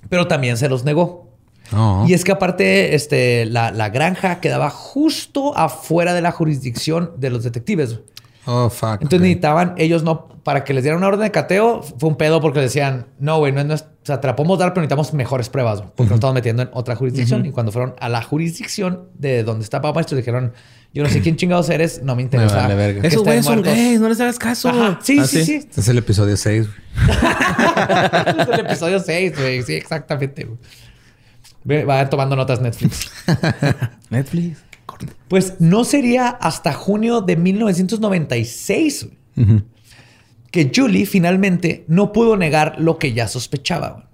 Pero también se los negó. No. Y es que aparte, este, la, la granja quedaba justo afuera de la jurisdicción de los detectives. Oh, fuck. Entonces necesitaban ellos no, para que les dieran una orden de cateo, fue un pedo porque decían, no, güey, no, es nues- o sea, te la podemos dar, pero necesitamos mejores pruebas, güey, porque nos estamos metiendo en otra jurisdicción. Y cuando fueron a la jurisdicción de donde está Papá Maestro, dijeron, yo no sé quién chingados eres, no me interesa. vale verga. que Esos güeyes son muertos". gays, no les hagas caso. Ajá. Sí, Ah, sí, sí. Este es el episodio 6. [laughs] es el episodio 6, güey. Sí, exactamente. güey. Ve, Vayan tomando notas Netflix. [laughs] Netflix. Pues no sería hasta junio de 1996 güey, que Julie finalmente no pudo negar lo que ya sospechaba.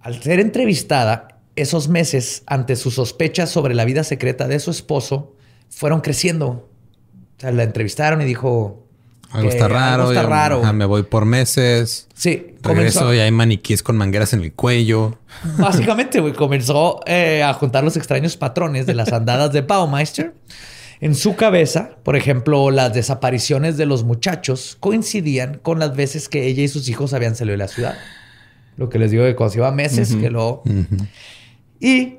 Al ser entrevistada, esos meses ante sus sospechas sobre la vida secreta de su esposo fueron creciendo. O sea, la entrevistaron y dijo... Algo que está raro. Algo está ya- raro. ajá, me voy por meses. Sí, Regreso comenzó- y hay maniquíes con mangueras en el cuello. Básicamente, güey, comenzó eh, a juntar los extraños patrones de las andadas de Baumeister. En su cabeza, por ejemplo, las desapariciones de los muchachos coincidían con las veces que ella y sus hijos habían salido de la ciudad. Lo que les digo de cuando se iba meses, que luego... Y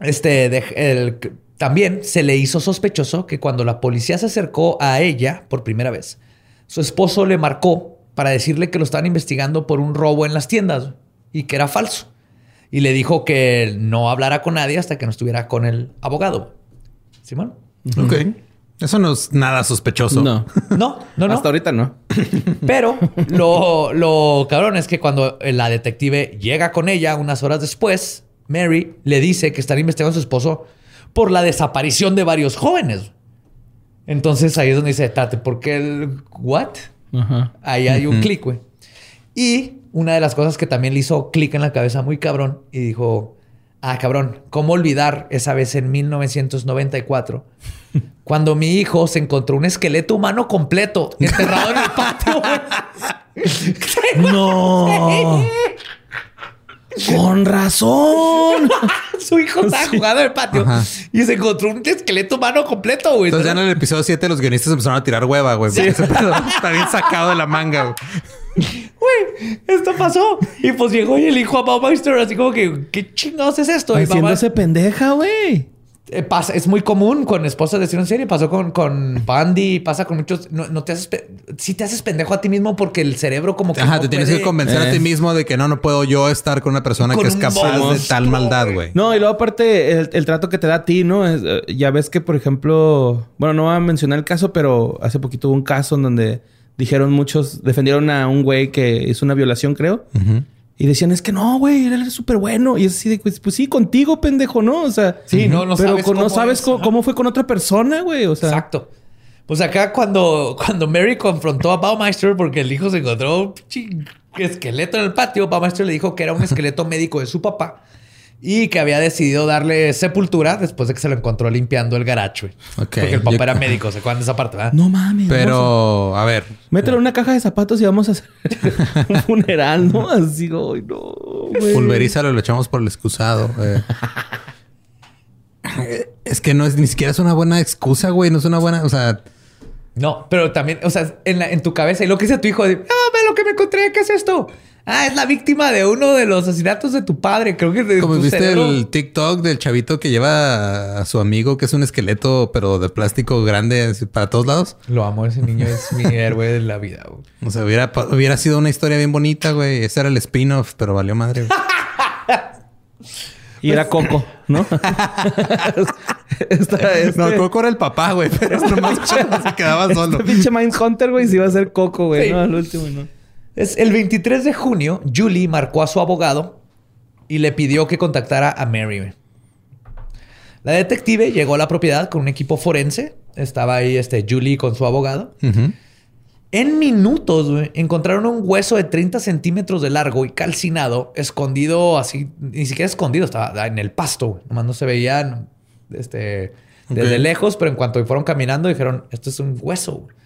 este, de- el- también se le hizo sospechoso que cuando la policía se acercó a ella por primera vez, su esposo le marcó para decirle que lo estaban investigando por un robo en las tiendas y que era falso. Y le dijo que no hablara con nadie hasta que no estuviera con el abogado. ¿Simón? Ok. Eso no es nada sospechoso. No. [laughs] No, no, no. Hasta ahorita no. [laughs] Pero lo, lo cabrón es que cuando la detective llega con ella unas horas después, Mary le dice que están investigando a su esposo por la desaparición de varios jóvenes. Entonces ahí es donde dice, Tate, ¿por qué el what? Ajá. Ahí hay un clic, güey. Y una de las cosas que también le hizo clic en la cabeza muy cabrón y dijo, ah, cabrón, ¿cómo olvidar esa vez en 1994 [laughs] cuando mi hijo se encontró un esqueleto humano completo enterrado en el patio? güey? [laughs] [laughs] No. Con razón. [laughs] Su hijo estaba jugando en el patio Ajá. y se encontró un esqueleto humano completo, güey. Entonces ya en el episodio 7 los guionistas empezaron a tirar hueva, güey. porque ese pedo Está bien sacado de la manga, güey. Güey, esto pasó. Y pues llegó y el hijo a Baumeister así como que, ¿qué chingados es esto? Y mamá- Haciéndose pendeja, güey. Eh, pasa, es muy común con esposas de en serie. Pasó con, con Bandy, pasa con muchos. No, no te haces. Sí te haces pendejo a ti mismo porque el cerebro, como que. Ajá, no te tienes puede- que convencer a Eh. ti mismo de que no, no puedo yo estar con una persona Con que es capaz de tal maldad, güey. No, y luego aparte el, el trato que te da a ti, ¿no? Es, eh, ya ves que, por ejemplo, bueno, no voy a mencionar el caso, pero hace poquito hubo un caso en donde dijeron muchos, defendieron a un güey que hizo una violación, creo. Y decían, es que no, güey, él es súper bueno. Y es así de, pues, pues sí, contigo, pendejo, ¿no? O sea, Sí, no, no pero sabes con- no cómo sabes es, cómo, cómo fue con otra persona, güey. O sea, Exacto. Pues acá cuando, cuando Mary confrontó a Baumeister porque el hijo se encontró un esqueleto en el patio, Baumeister le dijo que era un esqueleto [laughs] médico de su papá y que había decidido darle sepultura después de que se lo encontró limpiando el garage. güey. Ok, Porque el papá yo- era médico, ¿se acuerdan de esa parte? ¿verdad? no mames. Pero, a ver. Mételo en una caja de zapatos y vamos a hacer [laughs] un funeral, ¿no? Así, ay, no, güey. Pulverízalo y lo echamos por el excusado. eh. Es que no es ni siquiera es una buena excusa, güey. No es una buena, o sea, No, pero también, o sea, en, la- en tu cabeza, y lo que dice tu hijo, de, ah, ve lo que me encontré, ¿qué es esto? Ah, es la víctima de uno de los asesinatos de tu padre. Creo que como viste cerebro- el TikTok del chavito que lleva a su amigo que es un esqueleto, pero de plástico grande para todos lados. Lo amo, ese niño es mi [laughs] héroe de la vida. güey. O sea, hubiera, hubiera sido una historia bien bonita, güey. Ese era el spin-off, pero valió madre. güey. [laughs] Y era Coco, ¿no? [laughs] Esta- este, No, Coco era el papá, güey, pero es nomás se quedaba solo. este pinche Mindhunter, güey, sí iba a ser Coco, güey. Sí. No, al último, no. Es el 23 de junio, Julie marcó a su abogado y le pidió que contactara a Mary. La detective llegó a la propiedad con un equipo forense. Estaba ahí este, Julie con su abogado. En minutos, encontraron un hueso de 30 centímetros de largo y calcinado, escondido así, ni siquiera escondido, estaba en el pasto. Nomás no se veían este, desde lejos, pero en cuanto fueron caminando dijeron, esto es un hueso. güey".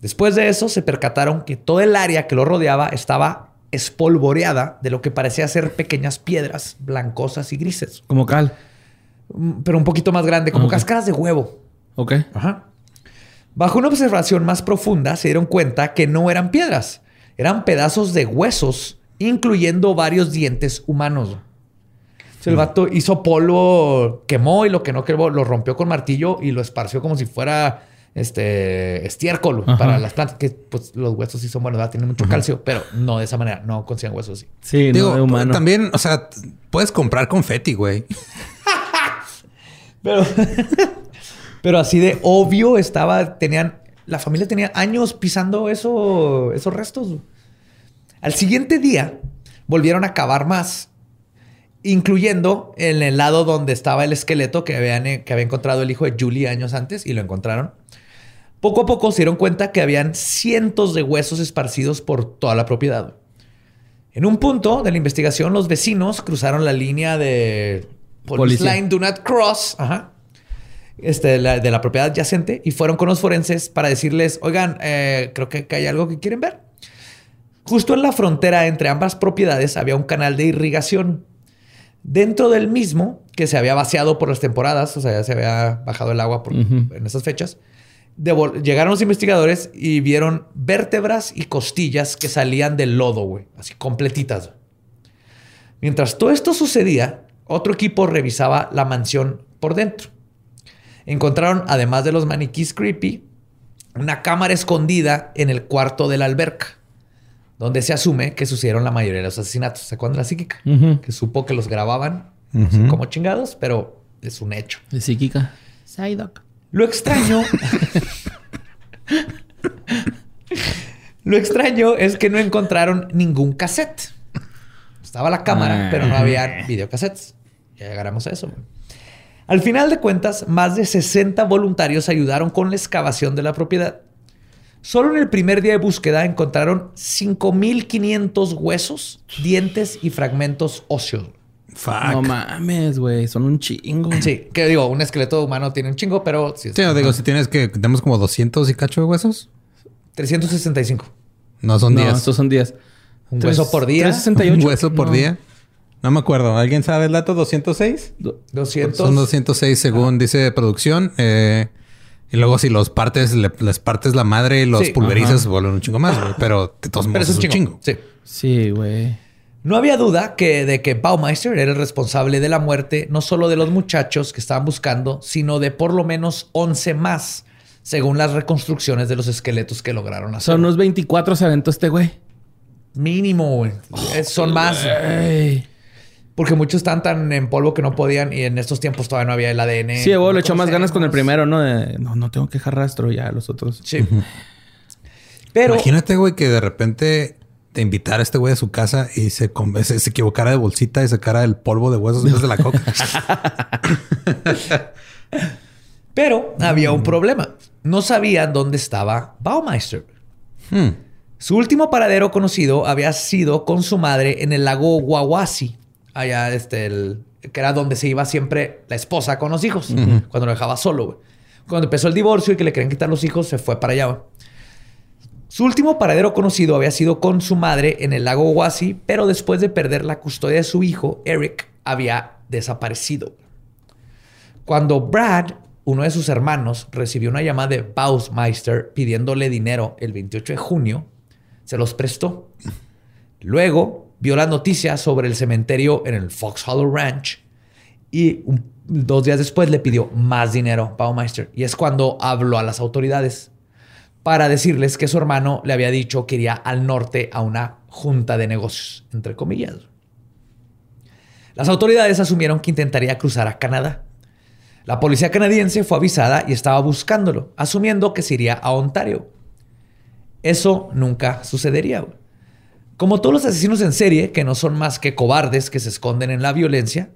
Después de eso se percataron que todo el área que lo rodeaba estaba espolvoreada de lo que parecía ser pequeñas piedras blancosas y grises, Como Cal. Mm, pero un poquito más grande, como Ok. cáscaras de huevo. Ok. Ajá. Bajo una observación más profunda, se dieron cuenta que no eran piedras, eran pedazos de huesos, incluyendo varios dientes humanos. El vato hizo polvo, quemó y lo que no quemó lo rompió con martillo y lo esparció como si fuera este estiércol Ajá. para las plantas. Que pues los huesos sí son buenos, ¿verdad? tienen mucho calcio, pero no de esa manera, no consigan huesos así. Sí, Digo, no de humano. también, o sea, puedes comprar confeti, güey. [laughs] Pero, [laughs] pero así de obvio estaba, tenían, la familia tenía años pisando eso, esos restos. Al siguiente día volvieron a cavar más, incluyendo en el lado donde estaba el esqueleto que habían, eh, que había encontrado el hijo de Julie años antes y lo encontraron. Poco a poco se dieron cuenta que habían cientos de huesos esparcidos por toda la propiedad. En un punto de la investigación, los vecinos cruzaron la línea de Police. Line Do Not Cross ajá, este, de, la, de la propiedad adyacente y fueron con los forenses para decirles, oigan, eh, creo que, que hay algo que quieren ver. Justo en la frontera entre ambas propiedades había un canal de irrigación. Dentro del mismo, que se había vaciado por las temporadas, o sea, ya se había bajado el agua por- en esas fechas, llegaron los investigadores y vieron vértebras y costillas que salían del lodo, güey, así completitas. Mientras todo esto sucedía, otro equipo revisaba la mansión por dentro. Encontraron, además de los maniquís creepy, una cámara escondida en el cuarto de la alberca, donde se asume que sucedieron la mayoría de los asesinatos. ¿Se acuerdan de la psíquica? Que supo que los grababan no sé Ujú. como chingados, pero es un hecho. De psíquica. Psyduck. Lo extraño. Lo extraño es que no encontraron ningún cassette. Estaba la cámara, Ah. pero no había videocassettes. Ya llegaremos a eso. güey. Al final de cuentas, más de 60 voluntarios ayudaron con la excavación de la propiedad. Solo en el primer día de búsqueda encontraron 5.500 huesos, dientes y fragmentos óseos. Fuck. No mames, güey. Son un chingo. Sí, que digo, un esqueleto humano tiene un chingo, pero sí es- Sí, no, digo, si tienes que... Tenemos como 200 y cacho de huesos. 365. No son no, días. estos son días. Un Tres- hueso por día. 368. Un hueso por No. día. No me acuerdo. ¿Alguien sabe el dato? ¿206? Do- 200. Son 206 según dice producción. Eh, y luego si los partes, le- les partes la madre y los Sí. pulverizas, vuelven un chingo más. güey. Pero de todos modos es un chingo. Sí. Sí, güey. No había duda que de que Baumeister era el responsable de la muerte no solo de los muchachos que estaban buscando, sino de por lo menos 11 más, según las reconstrucciones de los esqueletos que lograron hacer. Son unos 24 se aventó este güey. Mínimo, güey. Eh, Son más. Ey. Porque muchos están tan en polvo que no podían y en estos tiempos todavía no había el ADN. Sí, No le echó más ganas con el primero, ¿no? De, no, no tengo que dejar rastro ya los otros. Sí. Pero Imagínate, güey, que de repente te invitara este güey a su casa y se, se, se equivocara de bolsita y sacara el polvo de huesos en vez de la coca. [laughs] Pero había un problema. No sabían dónde estaba Baumeister. Hmm. Su último paradero conocido había sido con su madre en el lago Wawasi, allá este, el- que era donde se iba siempre la esposa con los hijos, cuando lo dejaba solo. güey. Cuando empezó el divorcio y que le querían quitar los hijos, se fue para allá. Su último paradero conocido había sido con su madre en el lago Wawasi, pero después de perder la custodia de su hijo, Eric había desaparecido. Cuando Brad, uno de sus hermanos, recibió una llamada de Bausmeister pidiéndole dinero el 28 de junio, se los prestó. Luego vio las noticias sobre el cementerio en el Fox Hollow Ranch y dos días después le pidió más dinero Baumeister. Y es cuando habló a las autoridades para decirles que su hermano le había dicho que iría al norte a una junta de negocios, entre comillas. Las autoridades asumieron que intentaría cruzar a Canadá. La policía canadiense fue avisada y estaba buscándolo, asumiendo que se iría a Ontario. Eso nunca sucedería. Como todos los asesinos en serie, que no son más que cobardes que se esconden en la violencia,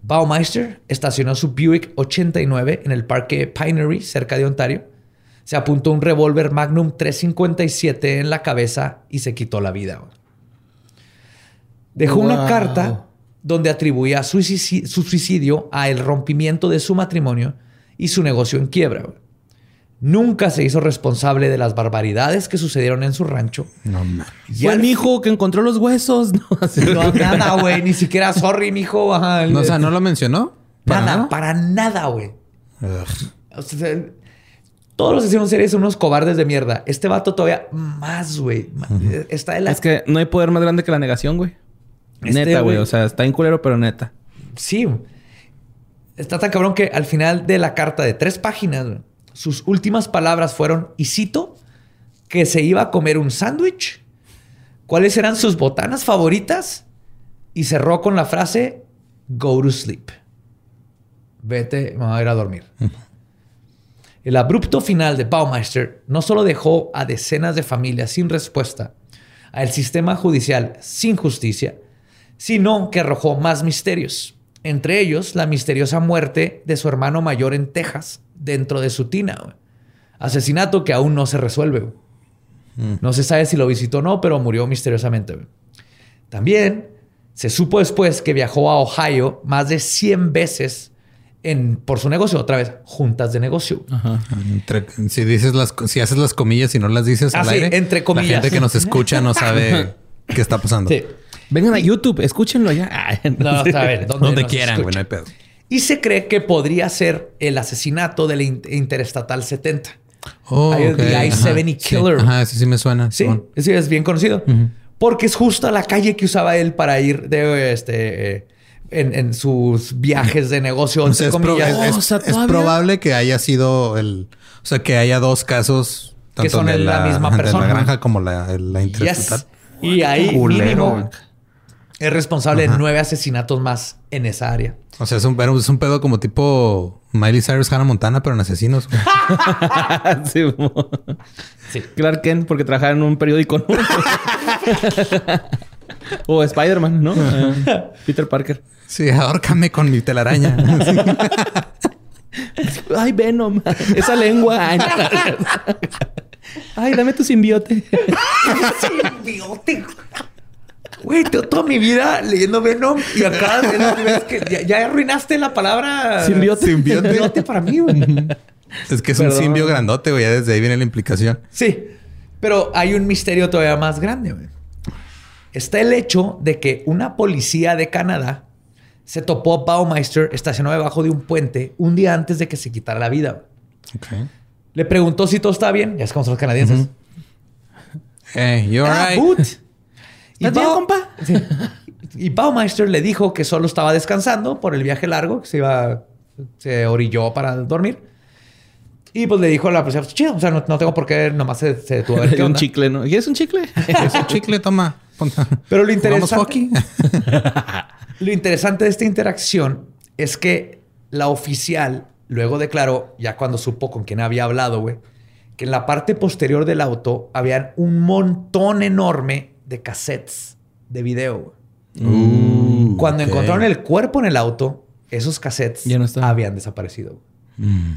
Baumeister estacionó su Buick 89 en el parque Pinery, cerca de Ontario. Se apuntó un revólver Magnum 357 en la cabeza y se quitó la vida. Dejó una carta donde atribuía su suicidio a el rompimiento de su matrimonio y su negocio en quiebra. Nunca se hizo responsable de las barbaridades que sucedieron en su rancho. No mames. Fue el mijo que encontró los huesos. No, [laughs] Así- No, nada, güey. Ni siquiera sorry, mijo. Ajá, No, o sea, ¿no lo mencionó? ¿Para nada, nada? para nada, güey. O sea, todos los asesinos en serie son unos cobardes de mierda. Este vato todavía más, güey. Está de la... Es que no hay poder más grande que la negación, güey. Este, neta, güey. güey. O sea, está en culero, pero neta. Sí. Está tan cabrón que al final de la carta de tres páginas, güey, sus últimas palabras fueron, y cito, que se iba a comer un sándwich, cuáles eran sus botanas favoritas, y cerró con la frase, go to sleep. Vete, me voy a ir a dormir. [laughs] El abrupto final de Baumeister no solo dejó a decenas de familias sin respuesta, al sistema judicial sin justicia, sino que arrojó más misterios. Entre ellos, la misteriosa muerte de su hermano mayor en Texas, dentro de su tina. Asesinato que aún no se resuelve. güey. No se sabe si lo visitó o no, pero murió misteriosamente. También se supo después que viajó a Ohio más de 100 veces en, por su negocio, otra vez, juntas de negocio. Entre- si dices las, si haces las comillas y no las dices Ah, al sí, aire, entre la comillas. gente que nos escucha no sabe [laughs] qué está pasando. Sí. Vengan a YouTube, escúchenlo ya. Ay, [laughs] No. ¿dónde Donde quieran, güey, no hay pedo. Y se cree que podría ser el asesinato del in- Interestatal 70. Oh, Hay el ok, The ajá. I-70 Sí, Killer. Ajá, sí, sí me suena. Sí, Simón. sí, es bien conocido. Porque es justo la calle que usaba él para ir de este eh, en, en sus viajes de negocio, O sea, entre es, pro- comillas. es- Oh, o sea, es todavía- probable que haya sido el... O sea, que haya dos casos... Que son de en la misma [laughs] de persona. la granja como la, la Yes. Y ahí Culero. mínimo es responsable de nueve asesinatos más en esa área. O sea, es un, pero es un pedo como tipo Miley Cyrus, Hannah Montana, pero en asesinos. [laughs] [laughs] sí. Sí. Clark Kent, porque trabajaba en un periódico. ¿no? [laughs] o Spider-Man, ¿no? Peter Parker. sí, ahórcame con mi telaraña. Ay, Venom. Esa lengua. Ay, Ay, dame tu simbiote. Simbiote. Güey, to- toda mi vida leyendo Venom y acá [laughs] es la primera vez que ya, ya arruinaste la palabra Simbiote. Simbiote para mí, güey. es que es Perdón. un simbio grandote, güey. Ya desde ahí viene la implicación. Sí, pero hay un misterio todavía más grande. güey. Está el hecho de que una policía de Canadá se topó a Baumeister estacionado debajo de un puente un día antes de que se quitara la vida. güey. Ok. Le preguntó si todo está bien. Ya es como son los canadienses. Hey, you Ah, alright? Y, ¿Estás bien, compa? Sí. y Baumeister le dijo que solo estaba descansando por el viaje largo, que se iba, se orilló para dormir. Y pues le dijo a la policía, "Pues, chido, o sea, no, no tengo por qué, nomás se, se detuvo a ver [laughs] qué un onda". chicle, ¿no? ¿Quieres un chicle? Es un chicle, [laughs] toma. Pero lo [laughs] ¿Jugamos interesante- hockey? Lo interesante de esta interacción es que la oficial luego declaró, ya cuando supo con quién había hablado, güey, que en la parte posterior del auto habían un montón enorme de cassettes de video. Uh, Cuando encontraron el cuerpo en el auto, esos cassettes Ya no estaban. habían desaparecido. Mm.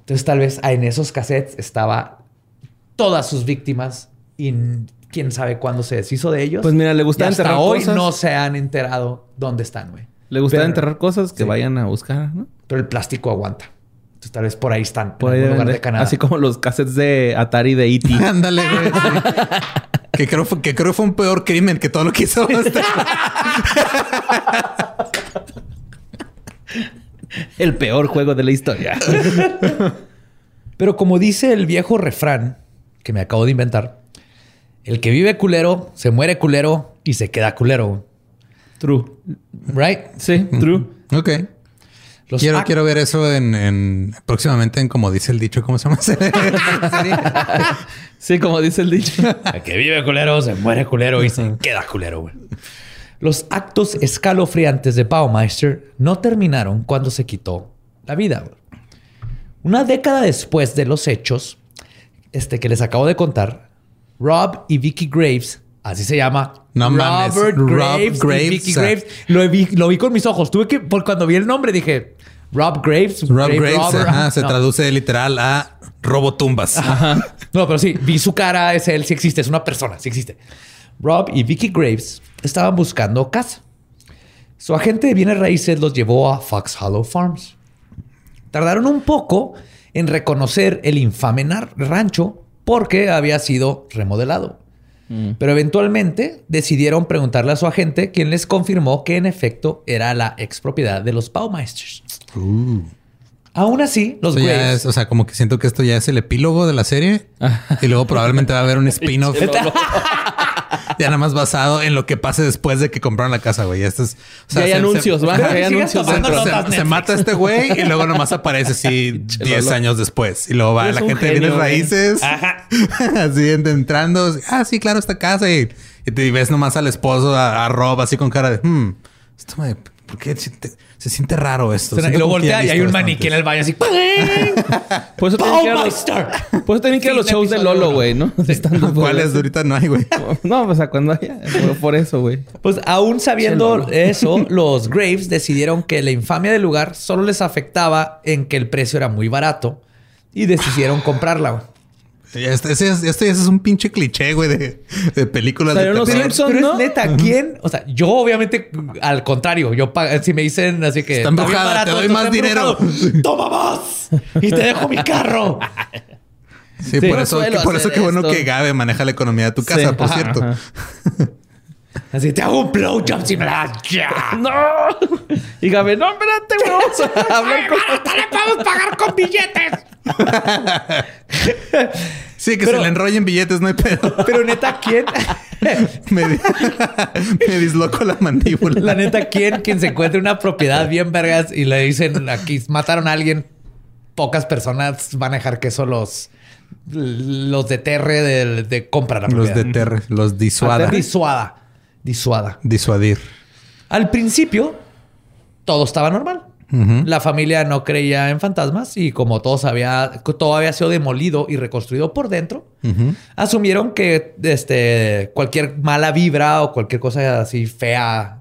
Entonces tal vez en esos cassettes estaba todas sus víctimas y quién sabe cuándo se deshizo de ellos. Pues mira, le hasta enterrar hoy cosas. no se han enterado dónde están, güey. Le gustaba Pero- enterrar cosas que Sí. vayan a buscar, ¿no? Pero el plástico aguanta. Entonces tal vez por ahí están. Por en ahí lugar de- de Canadá. Así como los cassettes de Atari de E.T. [laughs] Ándale, güey. [laughs] que, creo, fue- que creo fue un peor crimen que todo lo que hizo. [laughs] El peor juego de la historia. [laughs] Pero como dice el viejo refrán que me acabo de inventar, el que vive culero, se muere culero y se queda culero. True. Right? Sí, true. Ok. Los Quiero, quiero ver eso en, en- próximamente en como dice el dicho, ¿cómo se llama? [laughs] Sí, como dice el dicho. El que vive culero, se muere culero y se queda culero. güey. Los actos escalofriantes de Baumeister no terminaron cuando se quitó la vida. Una década después de los hechos, este que les acabo de contar, Rob y Vicky Graves, así se llama. No mames, Robert Rob Graves, y Vicky o sea. Graves. Lo vi, lo vi con mis ojos. Tuve que, por cuando vi el nombre, dije Rob Graves. Rob Grave Graves Robert. ajá, se No. traduce literal a robotumbas. No, pero sí, vi su cara, es él, sí existe, es una persona, sí existe. Rob y Vicky Graves estaban buscando casa. Su agente de bienes raíces los llevó a Fox Hollow Farms. Tardaron un poco en reconocer el infame nar- rancho porque había sido remodelado. Pero eventualmente decidieron preguntarle a su agente, quien les confirmó que en efecto era la expropiedad de los Baumeisters. Aún así, los Eso ya Graves... es, o sea, como que siento que esto ya es el epílogo de la serie y luego probablemente va a haber un [laughs] spin-off ya nada más basado en lo que pase después de que compraron la casa, güey. Esto es, o Ya hay se- anuncios, [laughs] se- va. Hay anuncios se, se mata este güey y luego nomás aparece así [laughs] 10 Lolo. años después. Y luego va Eres la gente de genio, bienes güey. raíces. [laughs] así ent- entrando. Ah, sí, claro, esta casa. Y, y te ves nomás al esposo, a, a Rob, así con cara de, hmm, esto me, ¿por qué se, te- se siente raro esto? y ya voltea y hay un maniquí en el baño así. [laughs] Por eso tienen que ir a los, por eso tienen que ir a los shows de Lolo, güey, ¿no? ¿Cuáles? Ahorita no hay, güey. [laughs] No, o sea, cuando haya. Por, por eso, güey. Pues aún sabiendo eso, [laughs] los Graves decidieron que la infamia del lugar solo les afectaba en que el precio era muy barato y decidieron comprarla. güey. Ya Este, ese es- un pinche cliché, güey, de, de películas de los. Simpsons, Pero ¿no? es neta, ¿quién? O sea, yo obviamente, al contrario, yo si me dicen así que Está embrujada, barato, te doy más dinero. embrujado, toma más y te dejo mi carro. Sí, Sí, por eso, que- por eso qué bueno que Gabe maneja la economía de tu casa, Sí. por Ajá, cierto. ajá. [laughs] Así te hago un blowjob si me la das ya. [laughs] ¡No! Y Gabe, no, espérate, güey. Vamos a [laughs] hablar con... ¡Te le podemos pagar con billetes! Sí, que Pero- se le enrollen billetes, no hay pedo. Pero neta, ¿quién? [laughs] me, me disloco la mandíbula. La neta, ¿quién? Quien se encuentre una propiedad bien vergas y le dicen aquí mataron a alguien, pocas personas van a dejar que eso los, los deterre de, de compra la Los propiedad. deterre, los disuada. Disuada. Disuada. Disuadir. Al principio, todo estaba normal. La familia no creía en fantasmas y como todo, había, todo había sido demolido y reconstruido por dentro, asumieron que este, cualquier mala vibra o cualquier cosa así fea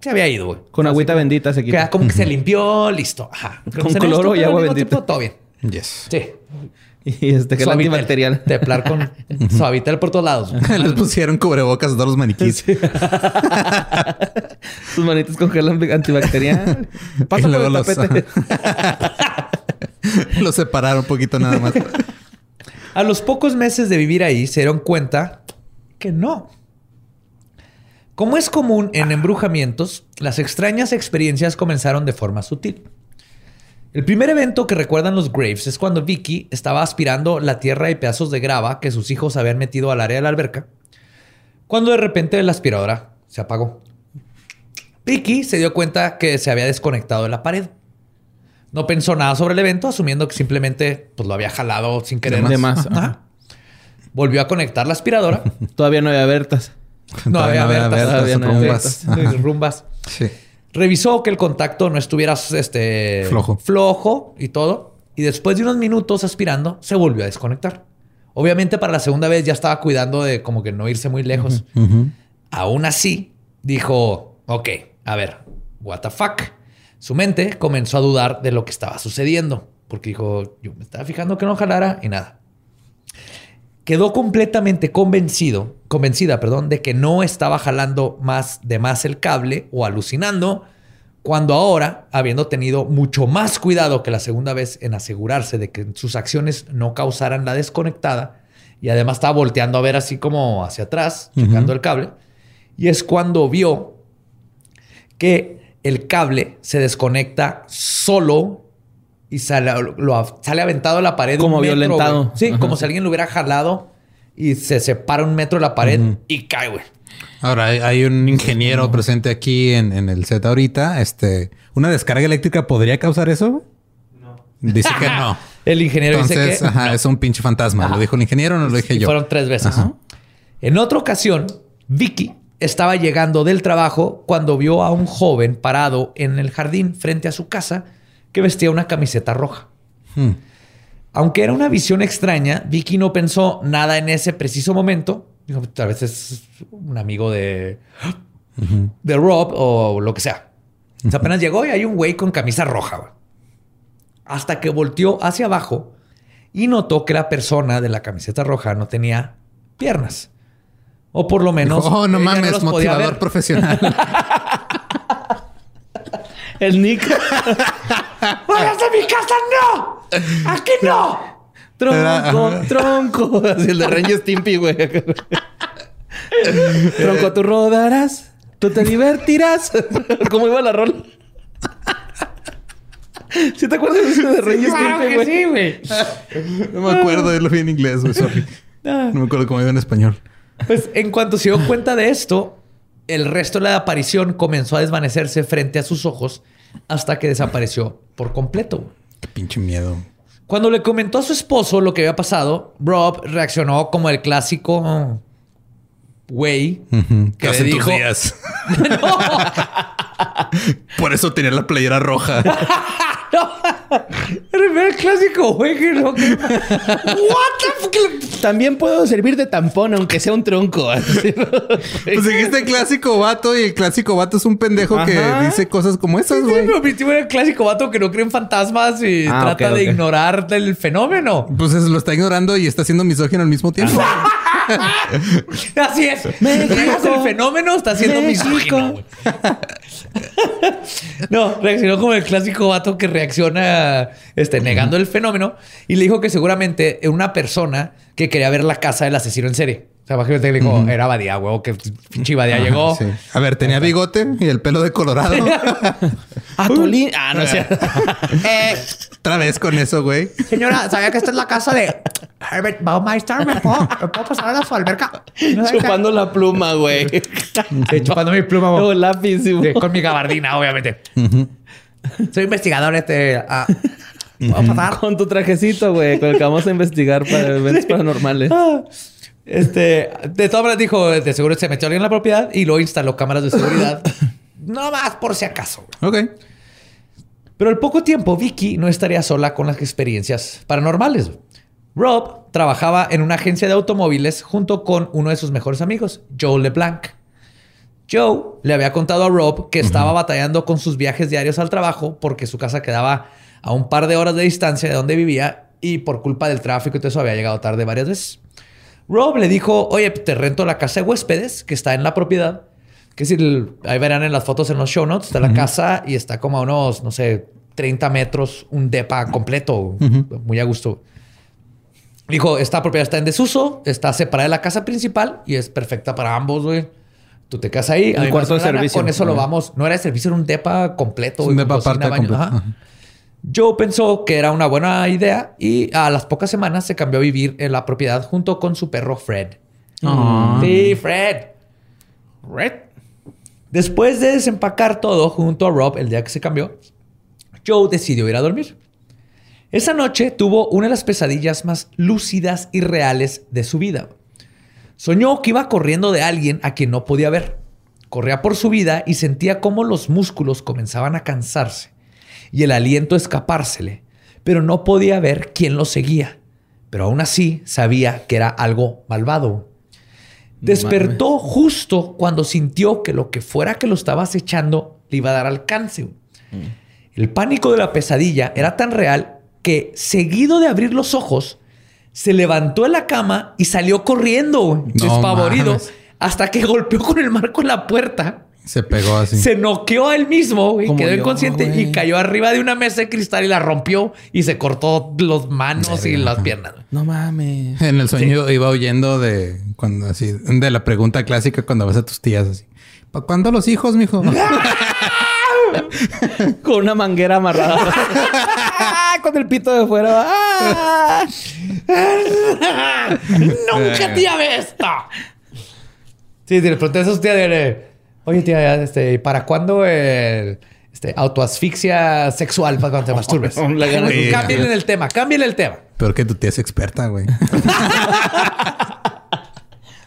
se había ido. güey. Con Así agüita bendita se que quita. como que se limpió, listo. Ajá. Con cloro y agua bendita. tiempo, todo bien. Yes. Sí. Y este, Suavitel. antibacterial. [laughs] Teplar con suavitel por todos lados. [laughs] Les pusieron cubrebocas a todos los maniquís. [laughs] Sus manitas con gel antibacterial. Pasa por el los- tapete. los separaron un poquito nada más. A los pocos meses de vivir ahí se dieron cuenta que no. Como es común en embrujamientos, las extrañas experiencias comenzaron de forma sutil. El primer evento que recuerdan los Graves es cuando Vicky estaba aspirando la tierra y pedazos de grava que sus hijos habían metido al área de la alberca, cuando de repente la aspiradora se apagó. Vicky se dio cuenta que se había desconectado de la pared. No pensó nada sobre el evento, asumiendo que simplemente pues, lo había jalado sin querer. De más, ajá. Volvió a conectar la aspiradora. [laughs] Todavía no había Bertas. [laughs] No había no había Bertas, todavía no había rumbas. Sí. Revisó que el contacto no estuviera este, Flojo. flojo y todo. Y después de unos minutos aspirando, se volvió a desconectar. Obviamente para la segunda vez ya estaba cuidando de como que no irse muy lejos. Aún así, dijo, ok, a ver, what the fuck. Su mente comenzó a dudar de lo que estaba sucediendo. Porque dijo, yo me estaba fijando que no jalara y nada. Quedó completamente convencido, convencida, perdón, de que no estaba jalando más de más el cable o alucinando, cuando ahora, habiendo tenido mucho más cuidado que la segunda vez en asegurarse de que sus acciones no causaran la desconectada, y además estaba volteando a ver así como hacia atrás, checando el cable, y es cuando vio que el cable se desconecta solo y sale, lo- sale aventado a la pared. Como un metro, violentado. Sí, Ajá. como si alguien lo hubiera jalado y se separa un metro de la pared y cae, güey. Ahora hay, hay un ingeniero presente aquí en, en el set ahorita. Este, ¿una descarga eléctrica podría causar eso? No. Dice que no. [laughs] El ingeniero Entonces, dice que ajá, es un pinche fantasma. ¿Lo dijo el ingeniero o no lo dije Y yo? fueron tres veces. En otra ocasión, Vicky estaba llegando del trabajo cuando vio a un joven parado en el jardín frente a su casa que vestía una camiseta roja. Hmm. Aunque era una visión extraña, Vicky no pensó nada en ese preciso momento. Dijo, tal vez es un amigo de, de Rob o lo que sea. O sea, apenas llegó y hay un güey con camisa roja. Hasta que volteó hacia abajo y notó que la persona de la camiseta roja no tenía piernas. O por lo menos. [laughs] Dijo, oh, no mames, los podía motivador ver. profesional. [laughs] El Nick. ¡Vayas de mi casa, no! ¡Aquí no! Tronco, tronco. Así el de y Stimpy, güey. tronco, tú rodarás. Tú te divertirás. ¿Cómo iba la rol? ¿Sí te acuerdas de ese de y Claro Stimpy, que güey? sí, güey. no me acuerdo, yo lo vi en inglés, güey. sorry. No me acuerdo cómo iba en español. Pues en cuanto se dio cuenta de esto, el resto de la aparición comenzó a desvanecerse frente a sus ojos hasta que desapareció por completo. Qué pinche miedo. Cuando le comentó a su esposo lo que había pasado, Rob reaccionó como el clásico güey que le Hace tus dijo, días. [laughs] [laughs] Por eso tenía la playera roja. [laughs] el clásico güey que no. que- What the fuck? También puedo servir de tampón, aunque sea un tronco. Así, ¿no? Pues dijiste clásico vato y el clásico vato es un pendejo que dice cosas como esas, Sí, güey. pero mi tío era el clásico vato que no cree en fantasmas y Ah, trata de ignorar el fenómeno. Pues es- lo está ignorando y está siendo misógino al mismo tiempo. [laughs] Así es. Niegas el fenómeno, está siendo misógino, güey. No, reaccionó como el clásico vato que reacciona este, negando el fenómeno y le dijo que seguramente una persona que quería ver la casa del asesino en serie. Sea, le dijo, era Badía, güey, que pinche Badía llegó. Sí. A ver, tenía bigote y el pelo de colorado. [laughs] Atolín. Ah, no sé. [laughs] Eh, Otra vez con eso, güey. señora, ¿sabía que esta es la casa de Herbert Baumeister? ¿Me puedo, me puedo pasar a su alberca? ¿No sabe Chupando la pluma, güey. Sí, chupando mi pluma, güey. lápiz. sí, con mi gabardina, obviamente. Soy investigador, este. ah, ¿Puedo pasar? Con tu trajecito, güey, con el que vamos a investigar para eventos paranormales. Ah, Este, de todas maneras dijo, de seguro se metió alguien en la propiedad y luego instaló cámaras de seguridad. [laughs] no más por si acaso. güey. Ok. Pero al poco tiempo, Vicky no estaría sola con las experiencias paranormales. Rob trabajaba en una agencia de automóviles junto con uno de sus mejores amigos, Joe LeBlanc. Joe le había contado a Rob que estaba batallando con sus viajes diarios al trabajo porque su casa quedaba a un par de horas de distancia de donde vivía y por culpa del tráfico y todo eso había llegado tarde varias veces. Rob le dijo, oye, te rento la casa de huéspedes que está en la propiedad. Que si ahí verán en las fotos en los show notes, está la casa y está como a unos, no sé, 30 metros, un depa completo, muy a gusto. Dijo, esta propiedad está en desuso, está separada de la casa principal y es perfecta para ambos, güey. Tú te casas ahí. El cuarto de servicio. Con eso lo vamos. No era de servicio, era un depa completo. Un depa aparte completo. Ajá. Joe pensó que era una buena idea y a las pocas semanas se cambió a vivir en la propiedad junto con su perro Fred. Sí, Fred. Fred. Después de desempacar todo junto a Rob el día que se cambió, Joe decidió ir a dormir. Esa noche tuvo una de las pesadillas más lúcidas y reales de su vida. Soñó que iba corriendo de alguien a quien no podía ver. Corría por su vida y sentía cómo los músculos comenzaban a cansarse y el aliento escapársele, pero no podía ver quién lo seguía. Pero aún así sabía que era algo malvado. Despertó justo cuando sintió que lo que fuera que lo estaba acechando le iba a dar alcance. El pánico de la pesadilla era tan real que, seguido de abrir los ojos, se levantó de la cama y salió corriendo, No despavorido, mames. hasta que golpeó con el marco en la puerta. Se pegó así. Se noqueó a él mismo, güey, Como quedó yo, inconsciente güey. y cayó arriba de una mesa de cristal y la rompió y se cortó las manos y las piernas. No mames. En el sueño iba huyendo de cuando así, de la pregunta clásica cuando vas a tus tías así. ¿Para cuándo los hijos, mijo? [laughs] Con una manguera amarrada. [laughs] Con el pito de fuera. [laughs] ¡Nunca tía esto! Sí, si le pregunté a esos tía de... Oye, tía, este, ¿para cuándo el este, autoasfixia sexual para cuando te masturbes? [laughs] Cambien el tema, cambien el tema. Pero que tu tía es experta, güey. [laughs]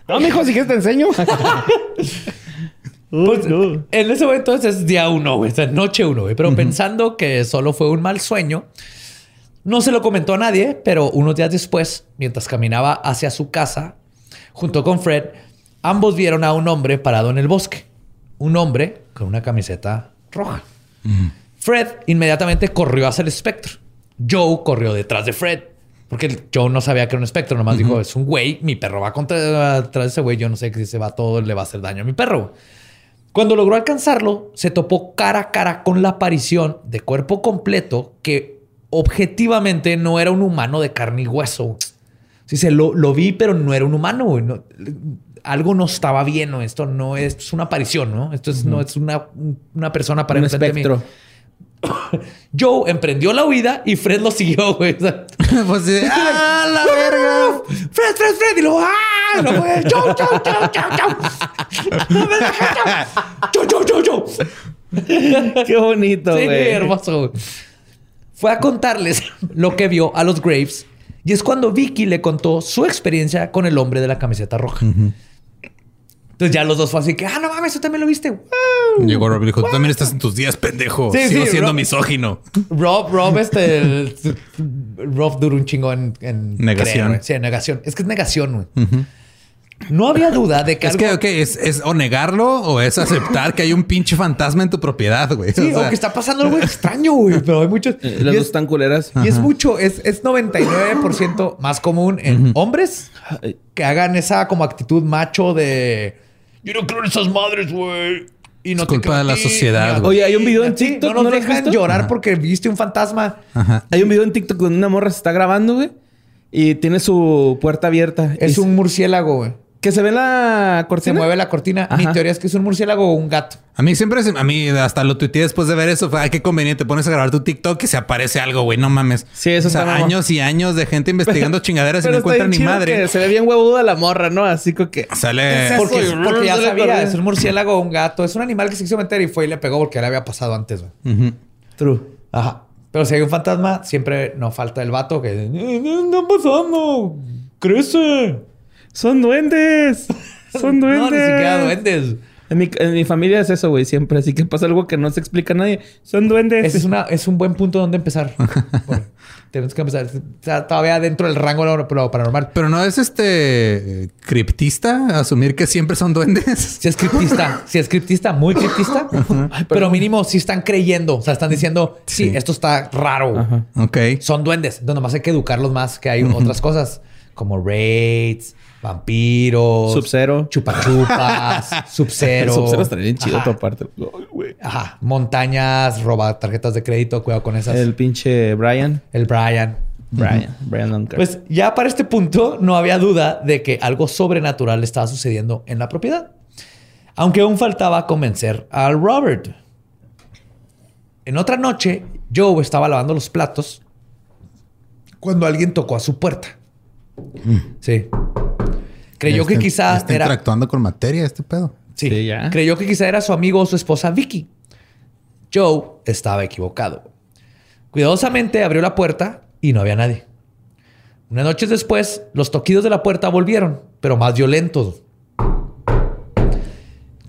No, mijo, si quieres te enseño. [laughs] Pues, En ese momento es día uno, güey. O sea, noche uno, güey. Pero pensando que solo fue un mal sueño, no se lo comentó a nadie, pero unos días después, mientras caminaba hacia su casa, junto con Fred, ambos vieron a un hombre parado en el bosque. Un hombre con una camiseta roja. Fred inmediatamente corrió hacia el espectro. Joe corrió detrás de Fred. Porque Joe no sabía que era un espectro, nomás dijo, es un güey, mi perro va contra detrás de ese güey, yo no sé si se va todo le va a hacer daño a mi perro. Cuando logró alcanzarlo, se topó cara a cara con la aparición de cuerpo completo que objetivamente no era un humano de carne y hueso. Sí, se lo, lo vi, pero no era un humano. No- algo no estaba bien, ¿no? Esto no es, es una aparición, ¿no? Esto es, no es una, una persona para Un de mí. espectro. [coughs] Joe emprendió la huida y Fred lo siguió, güey. O [laughs] pues sí. ¡Ah, la verga! Fred, Fred, Fred. Y luego, ¡ah! Y luego, Joe, Joe, Joe, Joe, Joe. [laughs] Joe. Joe, Joe. [laughs] Qué bonito, Sí, güey. hermoso. güey. Fue a contarles lo que vio a los Graves. Y es cuando Vicky le contó su experiencia con el hombre de la camiseta roja. Entonces ya los dos fue así que, ah, no mames, tú también lo viste. ¡Wow! Llegó Rob y dijo, tú también estás en tus días, pendejo. Sí, Sigo sí, siendo Rob- misógino. Rob, Rob, este. el- Rob duró un chingo en. en Negación. creer, sí, negación. Es que es negación, güey. No había duda de que. Es algo- que, ok, es, es o negarlo o es aceptar que hay un pinche fantasma en tu propiedad, güey. Sí, O sea, o que está pasando algo extraño, güey. Pero hay muchos. Eh, Las es- dos están culeras. Y es mucho, es, es 99% más común en hombres que hagan esa como actitud macho de yo no creo en esas madres, güey. Y no Es te culpa de la ti, sociedad, güey. Oye, hay un video en TikTok, No nos ¿no dejan visto? llorar Ajá. porque viste un fantasma. Ajá. Hay un video en TikTok donde una morra se está grabando, güey. Y tiene su puerta abierta. Es Y un murciélago, güey. Que se ve la Se cortina. mueve la cortina. Mi teoría es que es un murciélago o un gato. A mí siempre, se- a mí hasta lo tuiteé después de ver eso. Fue, ay, qué conveniente. Pones a grabar tu TikTok y se aparece algo, güey. No mames. Sí, eso O sea, está años y años de gente [laughs] investigando chingaderas y no encuentran ni madre. que se ve bien huevuda la morra, ¿no? Así como que... Sale. Porque, ya no sabía, es un murciélago o un gato. Es un animal que se quiso meter y fue y le pegó porque le había pasado antes, güey. True. Ajá. Pero si hay un fantasma, siempre no falta el vato que... "Eh, ¿Qué está pasando? Crece. Son duendes. Son duendes. [laughs] No, ni siquiera duendes. En mi, en mi familia es eso, güey, siempre. Así que pasa algo que no se explica a nadie. Son duendes. Ese es, una, es un buen punto donde empezar. [laughs] Bueno, tenemos que empezar. O sea, todavía dentro del rango de lo- paranormal. Pero no es este criptista asumir que siempre son duendes. Si es criptista, si es criptista, muy criptista, pero mínimo si están creyendo. O sea, están diciendo, sí, Sí. esto está raro. Ajá. Ok. Son duendes. Entonces, nomás hay que educarlos más, que hay otras cosas como raids, vampiros, Sub-Zero. chupachupas, [laughs] sub-zero. Sub-Zero estaría bien chido tu. Ajá. Montañas, roba tarjetas de crédito, cuidado con esas. El El, pinche Brian. Brian. Brian. Brian Duncan. Pues ya para este punto no había duda de que algo sobrenatural estaba sucediendo en la propiedad. Aunque aún faltaba convencer al Robert. En otra noche, Joe estaba lavando los platos cuando alguien tocó a su puerta. Sí. Creyó que quizá está era... interactuando con materia este pedo. Sí, Sí, ya. Creyó que quizá era su amigo o su esposa Vicky. Joe estaba equivocado. Cuidadosamente abrió la puerta y no había nadie. Unas noches después, los toquidos de la puerta volvieron, pero más violentos.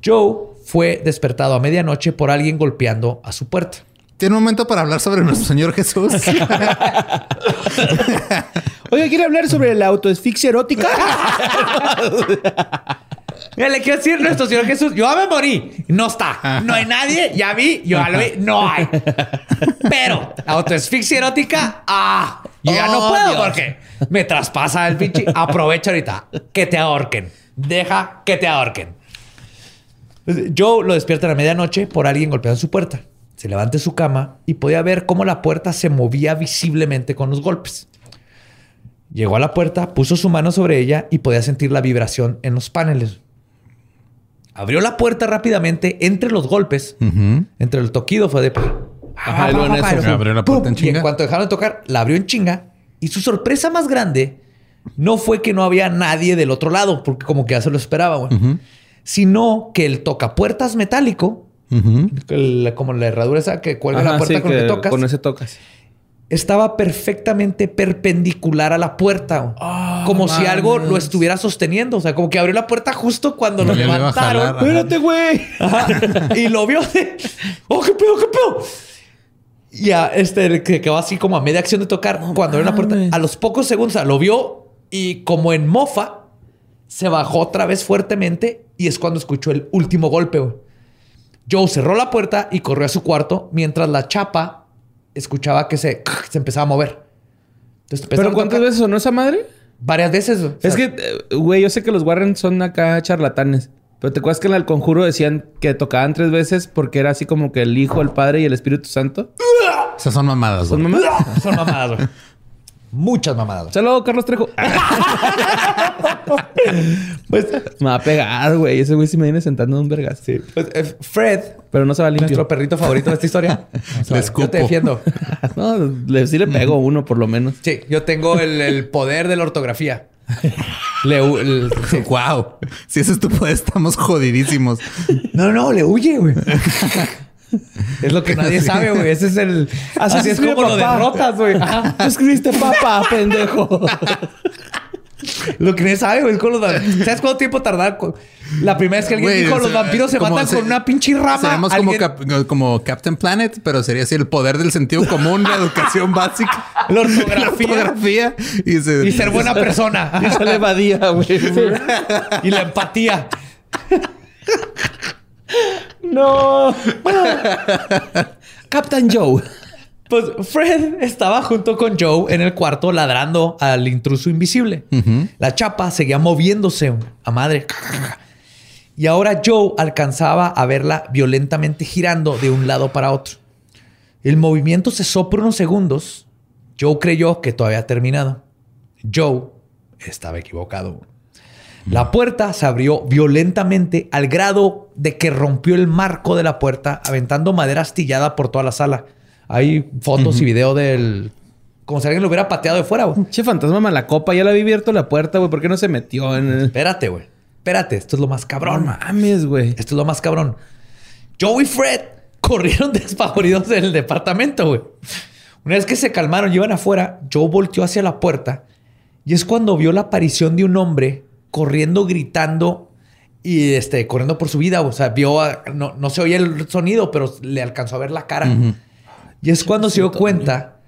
Joe fue despertado a medianoche por alguien golpeando a su puerta. Tiene un momento para hablar sobre nuestro Señor Jesús. Oye, ¿quiere hablar sobre la autoasfixia erótica? Mira, le quiero decir nuestro Señor Jesús, yo ya me morí. No está. No hay nadie. Ya vi. Yo ya lo vi. No hay. Pero la autoasfixia erótica, ah, yo ya no Oh, puedo Dios. porque me traspasa el pinche. Aprovecha ahorita. Que te ahorquen. Deja que te ahorquen. Joe lo despierta a la medianoche por alguien golpeando su puerta. Se levanta de su cama y podía ver cómo la puerta se movía visiblemente con los golpes. Llegó a la puerta, puso su mano sobre ella y podía sentir la vibración en los paneles. Abrió la puerta rápidamente entre los golpes, entre el toquido fue de... Ajá, y luego en eso. Abrió la puerta en Y chinga. en cuanto dejaron de tocar, la abrió en chinga. Y su sorpresa más grande no fue que no había nadie del otro lado, porque como que ya se lo esperaba, güey. Sino que el tocapuertas metálico, el- como la herradura esa que cuelga la puerta sí, con que que tocas, con ese tocas. estaba perfectamente perpendicular a la puerta. Ah, como si algo lo estuviera sosteniendo. O sea, como que abrió la puerta justo cuando lo Ya levantaron. Espérate, güey. Y lo vio de, oh, qué pedo, qué pedo. Y a este que quedó así como a media acción de tocar cuando abrió la puerta. A los pocos segundos o sea, lo vio y como en mofa se bajó otra vez fuertemente y es cuando escuchó el último golpe. güey. Joe cerró la puerta y corrió a su cuarto mientras la chapa escuchaba que se, se empezaba a mover. Entonces, ¿Pero cuántas veces sonó esa madre? Varias veces. güey. O Es sea, que, eh, güey, yo sé que los Warren son acá charlatanes. Pero te acuerdas que en el conjuro decían que tocaban tres veces porque era así como que el Hijo, el Padre y el Espíritu Santo. Esas son mamadas, ¿Son güey. mamadas? [laughs] son mamadas. güey. Muchas mamadas. Saludos, Carlos Trejo. [laughs] Pues, Me va a pegar, güey. Ese güey sí me viene sentando en un vergas. Sí. pues, eh, Fred, Pero no se va limpio. nuestro perrito favorito de esta historia. [laughs] Le Yo te defiendo. [laughs] no, le, sí le pego uno por lo menos. Sí, yo tengo el, el poder de la ortografía. Le hu- el- sí. Wow. Si ese es tu poder, estamos jodidísimos. No, no, le huye, güey. Es lo que nadie sabe, güey. Ese es el. Así, Así es como lo papá. derrotas, güey. Ajá. Tú escribiste papá, pendejo. Lo que nadie sabe, güey, es con los vampiros. ¿Sabes cuánto tiempo tardar? La primera vez que alguien Güey, dijo los vampiros se matan se- con una pinche rama. Seríamos como, cap- como Captain Planet, pero sería así el poder del sentido común, la educación [laughs] básica, La ortografía. la ortografía y, se- Y ser buena persona. Y sale Badía, güey. y la empatía. No. Captain Joe. Pues Fred estaba junto con Joe en el cuarto ladrando al intruso invisible. La chapa seguía moviéndose a madre. Y ahora Joe alcanzaba a verla violentamente girando de un lado para otro. El movimiento cesó por unos segundos. Joe creyó que todavía había terminado. Joe estaba equivocado. La puerta se abrió violentamente al grado de que rompió el marco de la puerta, aventando madera astillada por toda la sala. Hay fotos y video del... Como si alguien lo hubiera pateado de fuera, güey. Che, fantasma malacopa. Ya le había abierto la puerta, güey. ¿Por qué no se metió en el... Espérate, güey. Espérate, esto es lo más No cabrón. mames, güey. Esto es lo más cabrón. Joe y Fred [laughs] corrieron [laughs] despavoridos del departamento, güey. Una vez que se calmaron y iban afuera, Joe volteó hacia la puerta y es cuando vio la aparición de un hombre corriendo, gritando y este, corriendo por su vida. O sea, vio, a- no, no se oía el sonido, pero le alcanzó a ver la cara. Y es cuando se dio cuenta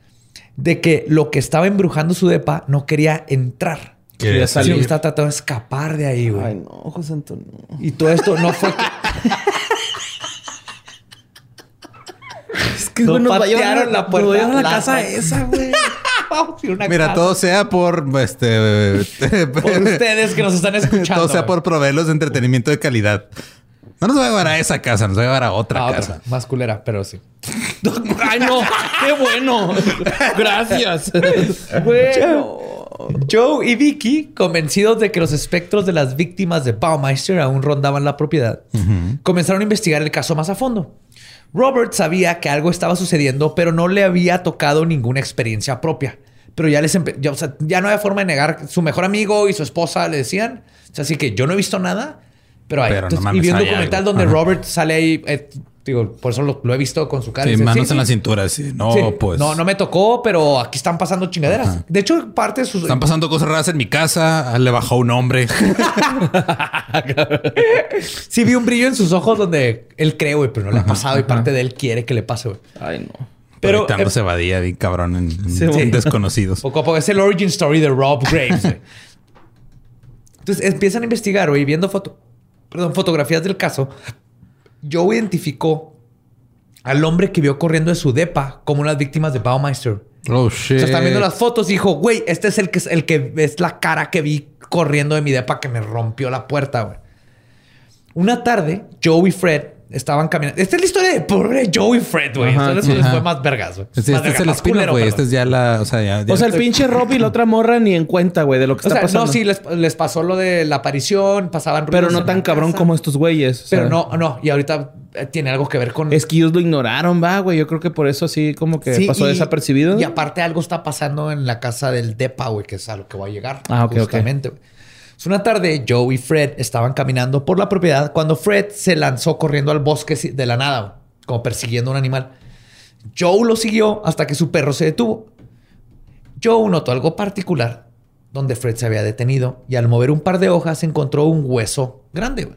de que lo que estaba embrujando su depa no quería entrar. Quería salir. que estaba tratando de escapar de ahí, güey. Ay, no, José Antonio. Y todo esto no fue que... [laughs] Es que, No patearon la puerta. La- casa esa, güey. Vamos a ir a una Mira, casa. todo sea por este [laughs] Por ustedes que nos están escuchando. todo sea por proveerlos de entretenimiento de calidad. No nos va a llevar a esa casa, nos va a llevar a otra otra, casa. Más culera, pero sí. [laughs] Ay, no. Qué bueno. Gracias. Bueno. Joe y Vicky, convencidos de que los espectros de las víctimas de Baumeister aún rondaban la propiedad, comenzaron a investigar el caso más a fondo. Robert sabía que algo estaba sucediendo, pero no le había tocado ninguna experiencia propia. Pero ya les ya, o sea, ya no había forma de negar. Su mejor amigo y su esposa le decían. O sea, así que yo no he visto nada, pero hay. Pero no Entonces, mames, y vi un documental donde Ajá. Robert sale ahí. eh, digo, por eso lo, lo he visto con su cara. Sí, manos "Sí, en la cintura, sí. No, Sí. pues. No, no me tocó, pero aquí están pasando chingaderas. De hecho, parte de sus. Están pasando cosas raras en mi casa. Le bajó un hombre. [laughs] Sí, vi un brillo en sus ojos donde él cree, güey, pero no le ha pasado y parte de él quiere que le pase, güey. Ay, no. Pero Pero eh, evadía bien cabrón en, en Sí. desconocidos. poco a poco es el origin story de Rob Graves. güey. Entonces empiezan a investigar, güey, viendo foto, perdón, fotografías del caso. Joe identificó al hombre que vio corriendo de su depa como unas víctimas de Baumeister. Oh O shit. sea, están viendo las fotos y dijo, güey, este es el que, el que es la cara que vi corriendo de mi depa que me rompió la puerta, güey. Una tarde, Joe y Fred estaban caminando. Esta es la historia de pobre Joe y Fred, güey. Sí. les fue más vergas, güey. Este, Más este es el spin güey. Este es ya la... O sea, ya... ya- O sea, el pinche Rob y la otra morra ni en cuenta, güey, de lo que O está sea, pasando. no, sí, les, les pasó lo de la aparición, pasaban Pero no tan cabrón casa. como estos güeyes. o sea, Pero no, no. Y ahorita eh, tiene algo que ver con... Es que ellos lo ignoraron, va, güey. Yo creo que por eso así como que Sí, pasó y- desapercibido. Y aparte algo está pasando en la casa del Depa, güey, que es a lo que va a llegar. Ah, ok, justamente, güey. Una tarde, Joe y Fred estaban caminando por la propiedad cuando Fred se lanzó corriendo al bosque de la nada, como persiguiendo un animal. Joe lo siguió hasta que su perro se detuvo. Joe notó algo particular donde Fred se había detenido y al mover un par de hojas encontró un hueso grande.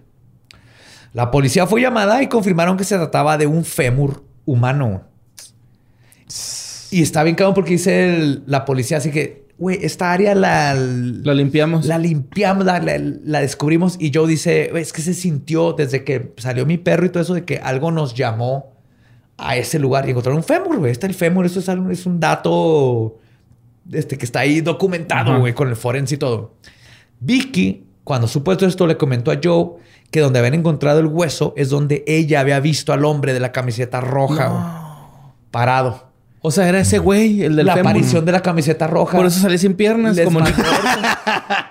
La policía fue llamada y confirmaron que se trataba de un fémur humano. Y está bien cabrón porque dice la policía así que, güey, esta área la, Lo limpiamos. la limpiamos, la, la- la descubrimos y Joe dice, "Güey, es que se sintió desde que salió mi perro y todo eso de que algo nos llamó a ese lugar y encontraron un fémur, güey. Está el fémur, eso es, algo- es un dato este, que está ahí documentado, güey, con el forense y todo. Vicky, cuando supo todo esto, le comentó a Joe que donde habían encontrado el hueso es donde ella había visto al hombre de la camiseta roja, parado. O sea, era ese güey, el del la fémur. aparición de la camiseta roja. Por eso salí sin piernas, Les como Nick [laughs]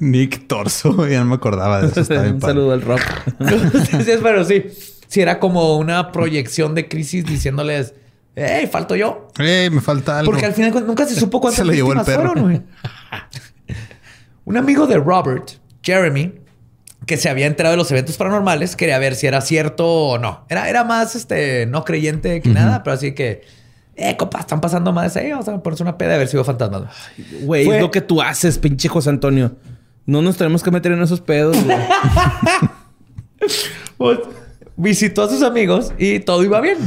Nick Torso. [laughs] Ya no me acordaba de eso. Está bien Un padre. saludo al Rob. [laughs] sí, pero sí. Sí, era como una proyección de crisis diciéndoles, hey, falto yo. Eh, me falta algo. Porque al final nunca se supo cuántas Se lo llevó el perro. fueron, güey. Un amigo de Robert, Jeremy, que se había enterado de los eventos paranormales, quería ver si era cierto o no. Era, era más este, no creyente que nada, pero así que, eh, compa, están pasando más ahí, vamos a ponerse una peda a ver si veo fantasmas. güey. Fue- es lo que tú haces, pinche José Antonio. No nos tenemos que meter en esos pedos, güey. [laughs] Pues, visitó a sus amigos y todo iba bien.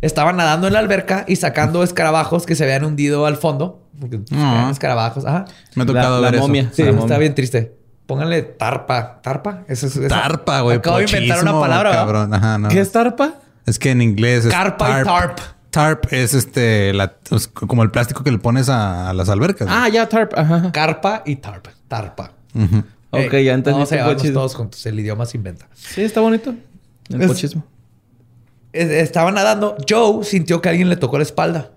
Estaban nadando en la alberca y sacando escarabajos que se habían hundido al fondo. Porque, eran escarabajos. Ajá. Me ha tocado La- la ver momia. eso. Sí, La está momia. bien triste. Pónganle tarpa. ¿Tarpa? Eso es, eso- Tarpa, güey. Acabo de inventar una palabra. Cabrón. Ajá, no. ¿Qué es tarpa? Es que en inglés es Carpa y tarp. Tarp es este, la- es como el plástico que le pones a, a las albercas. Ah, ya, tarp. Ajá. Carpa y tarp. Tarpa. Ujú. Ok, Ey, ya entendí. Llevarnos pochismo. todos juntos. El idioma se inventa. Sí, está bonito. El Es- pochismo. Es- Estaba nadando. Joe sintió que alguien le tocó la espalda.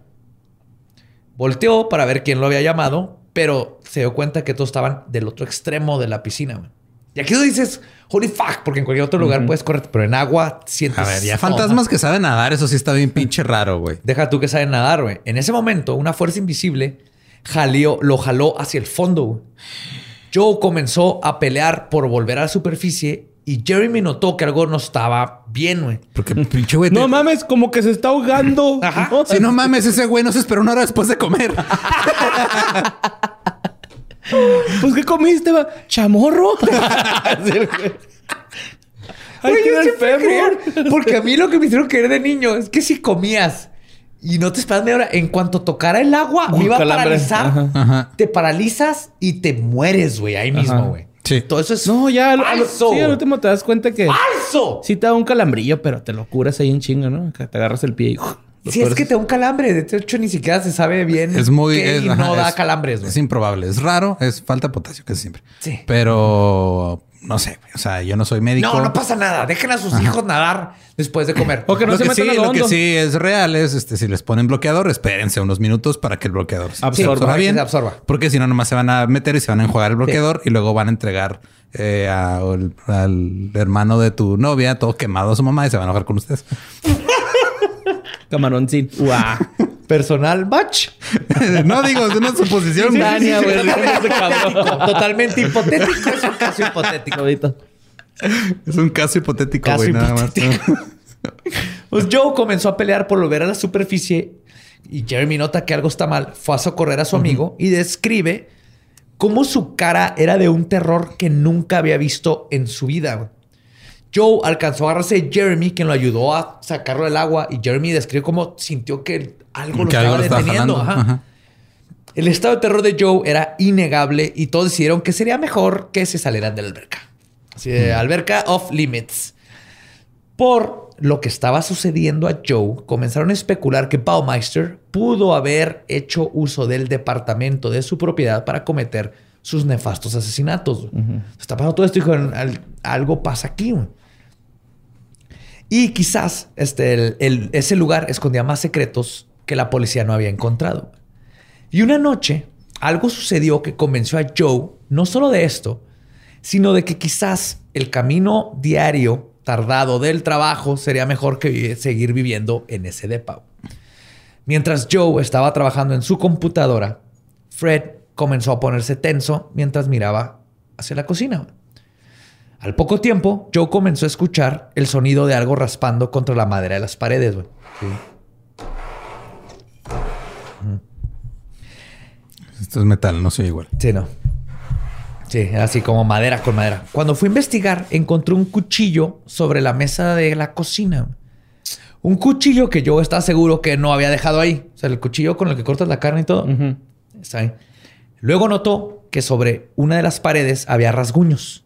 Volteó para ver quién lo había llamado, pero se dio cuenta que todos estaban del otro extremo de la piscina. güey. Y aquí tú dices, holy fuck, porque en cualquier otro lugar puedes correr, pero en agua sientes. A ver, ya fantasmas que saben nadar, eso sí está bien pinche raro, güey. Deja tú que saben nadar, güey. En ese momento, una fuerza invisible jaleó, lo jaló hacia el fondo. güey. Joe comenzó a pelear por volver a la superficie y Jeremy notó que algo no estaba bien, güey. Porque pinche güey. No te- mames, como que se está ahogando. [laughs] Ajá. ¿no? Si no mames, ese güey no se esperó una hora después de comer. Pues, ¿qué comiste? va? ¿Chamorro? [laughs] Sí, güey. Ay, Güey, ¿qué yo siempre porque a mí lo que me hicieron creer de niño es que si comías y no te esperas media hora, en cuanto tocara el agua, Un me iba a paralizar. Ajá. Ajá. Te paralizas y te mueres, güey, ahí mismo, Ajá. güey. Sí. Todo eso es No, ya. al- al- falso. sí, al último te das cuenta que... ¡Falso! Sí te da un calambrillo, pero te lo curas ahí en chinga, ¿no? Que te agarras el pie y... Si es que te da un calambre, de hecho ni siquiera se sabe bien. Es muy. qué es- y ajá, no da es- calambres, güey. Es improbable. Es raro. Es falta de potasio casi siempre. Sí. Pero no sé. O sea, yo no soy médico. No, no pasa nada. Dejen a sus hijos nadar después de comer. O que no lo, se que metan sí, al lo que hondo. sí es real es este, si les ponen bloqueador, espérense unos minutos para que el bloqueador se Absorba. absorba bien. Que se absorba. Porque si no, nomás se van a meter y se van a enjuagar el bloqueador y luego van a entregar eh, a- al, al hermano de tu novia todo quemado a su mamá y se van a enojar con ustedes. [laughs] Camaroncín. Guau. Personal match. [laughs] no digo, es una suposición. Güey. cabrón. Totalmente hipotético. Es un caso hipotético. Ahorita. Es un caso hipotético, Caso güey, nada más. [laughs] Pues Joe comenzó a pelear por volver a la superficie y Jeremy nota que algo está mal. Fue a socorrer a su amigo y describe cómo su cara era de un terror que nunca había visto en su vida. Joe alcanzó a agarrarse de Jeremy, quien lo ayudó a sacarlo del agua y Jeremy describe cómo sintió que algo lo Que estaba algo lo estaba deteniendo. jalando. Ajá. Ajá. El estado de terror de Joe era innegable y todos decidieron que sería mejor que se salieran de la alberca. Así de alberca off limits. Por lo que estaba sucediendo a Joe, comenzaron a especular que Baumeister pudo haber hecho uso del departamento de su propiedad para cometer sus nefastos asesinatos. güey. Está pasando todo esto y dijeron, "Al- algo pasa aquí. güey". Y quizás este, el- ese lugar escondía más secretos que la policía no había encontrado. Y una noche, algo sucedió que convenció a Joe no solo de esto, sino de que quizás el camino diario tardado del trabajo sería mejor que seguir viviendo en ese depa. Mientras Joe estaba trabajando en su computadora, Fred comenzó a ponerse tenso mientras miraba hacia la cocina. Al poco tiempo, Joe comenzó a escuchar el sonido de algo raspando contra la madera de las paredes. güey. Esto es metal, no soy igual. Sí, no. Sí, así como madera con madera. Cuando fui a investigar, encontré un cuchillo sobre la mesa de la cocina. Un cuchillo que yo estaba seguro que no había dejado ahí. O sea, el cuchillo con el que cortas la carne y todo. Está ahí. Luego notó que sobre una de las paredes había rasguños.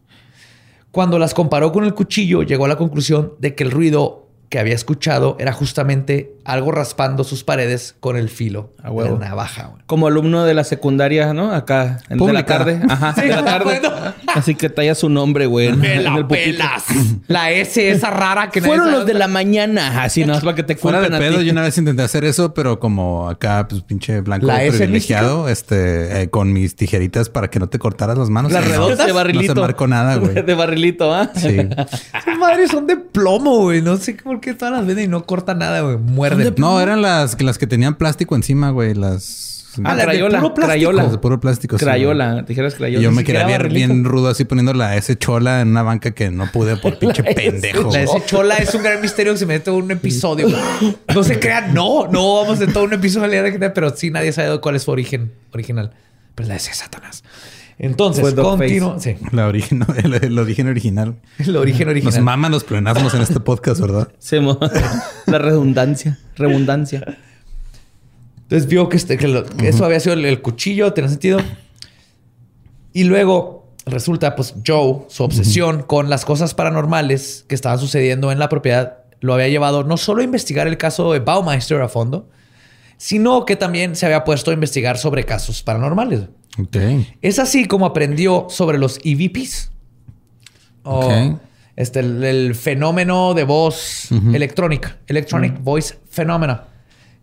Cuando las comparó con el cuchillo, llegó a la conclusión de que el ruido que había escuchado era justamente algo raspando sus paredes con el filo A de la navaja. güey. Como alumno de la secundaria, ¿no? Acá, en- de la tarde. Ajá, Sí, de la tarde. bueno. Así que talla su nombre, güey. Me en la el pelas. [laughs] La S esa rara que Fueron los de la mañana. Así, no es para que te Fuera de pedo, ti. yo una vez intenté hacer eso, pero como acá, pues pinche blanco ¿La S privilegiado, este, eh, con mis tijeritas para que no te cortaras las manos. Las no, redondas de barrilito. No se marcó nada, güey. [laughs] De barrilito, ¿ah? Sí. [laughs] Esas madres son de plomo, güey. No sé por qué todas las venden y no cortan nada, güey. Muerden. No, eran las, las que tenían plástico encima, güey. Las... Ah, las de crayola. puro plástico. Crayola. las de puro plástico. sí, Crayola. Tijeras crayola. Y yo me quería ver barrilito. bien rudo así poniendo la S chola en una banca que no pude por [laughs] pinche La S pendejo. La. S chola es un gran misterio que se mete en un episodio. güey. No se crean, no, no vamos a todo un episodio de pero sí nadie sabe cuál es su origen original. Pero la S es Satanás. Entonces, continúo. Sí, La origen, el, el origen original. el origen original. Nos maman los pleonasmos en este podcast, ¿verdad? [laughs] Se mo- la redundancia. Redundancia. Entonces vio que, este- que lo- que eso había sido el, el cuchillo, tenía sentido. Y luego resulta, pues Joe, su obsesión con las cosas paranormales que estaban sucediendo en la propiedad, lo había llevado no solo a investigar el caso de Baumeister a fondo, sino que también se había puesto a investigar sobre casos paranormales. Ok. Es así como aprendió sobre los EVPs. O, Ok. este, el, el fenómeno de voz electrónica, Electronic Voice Phenomena,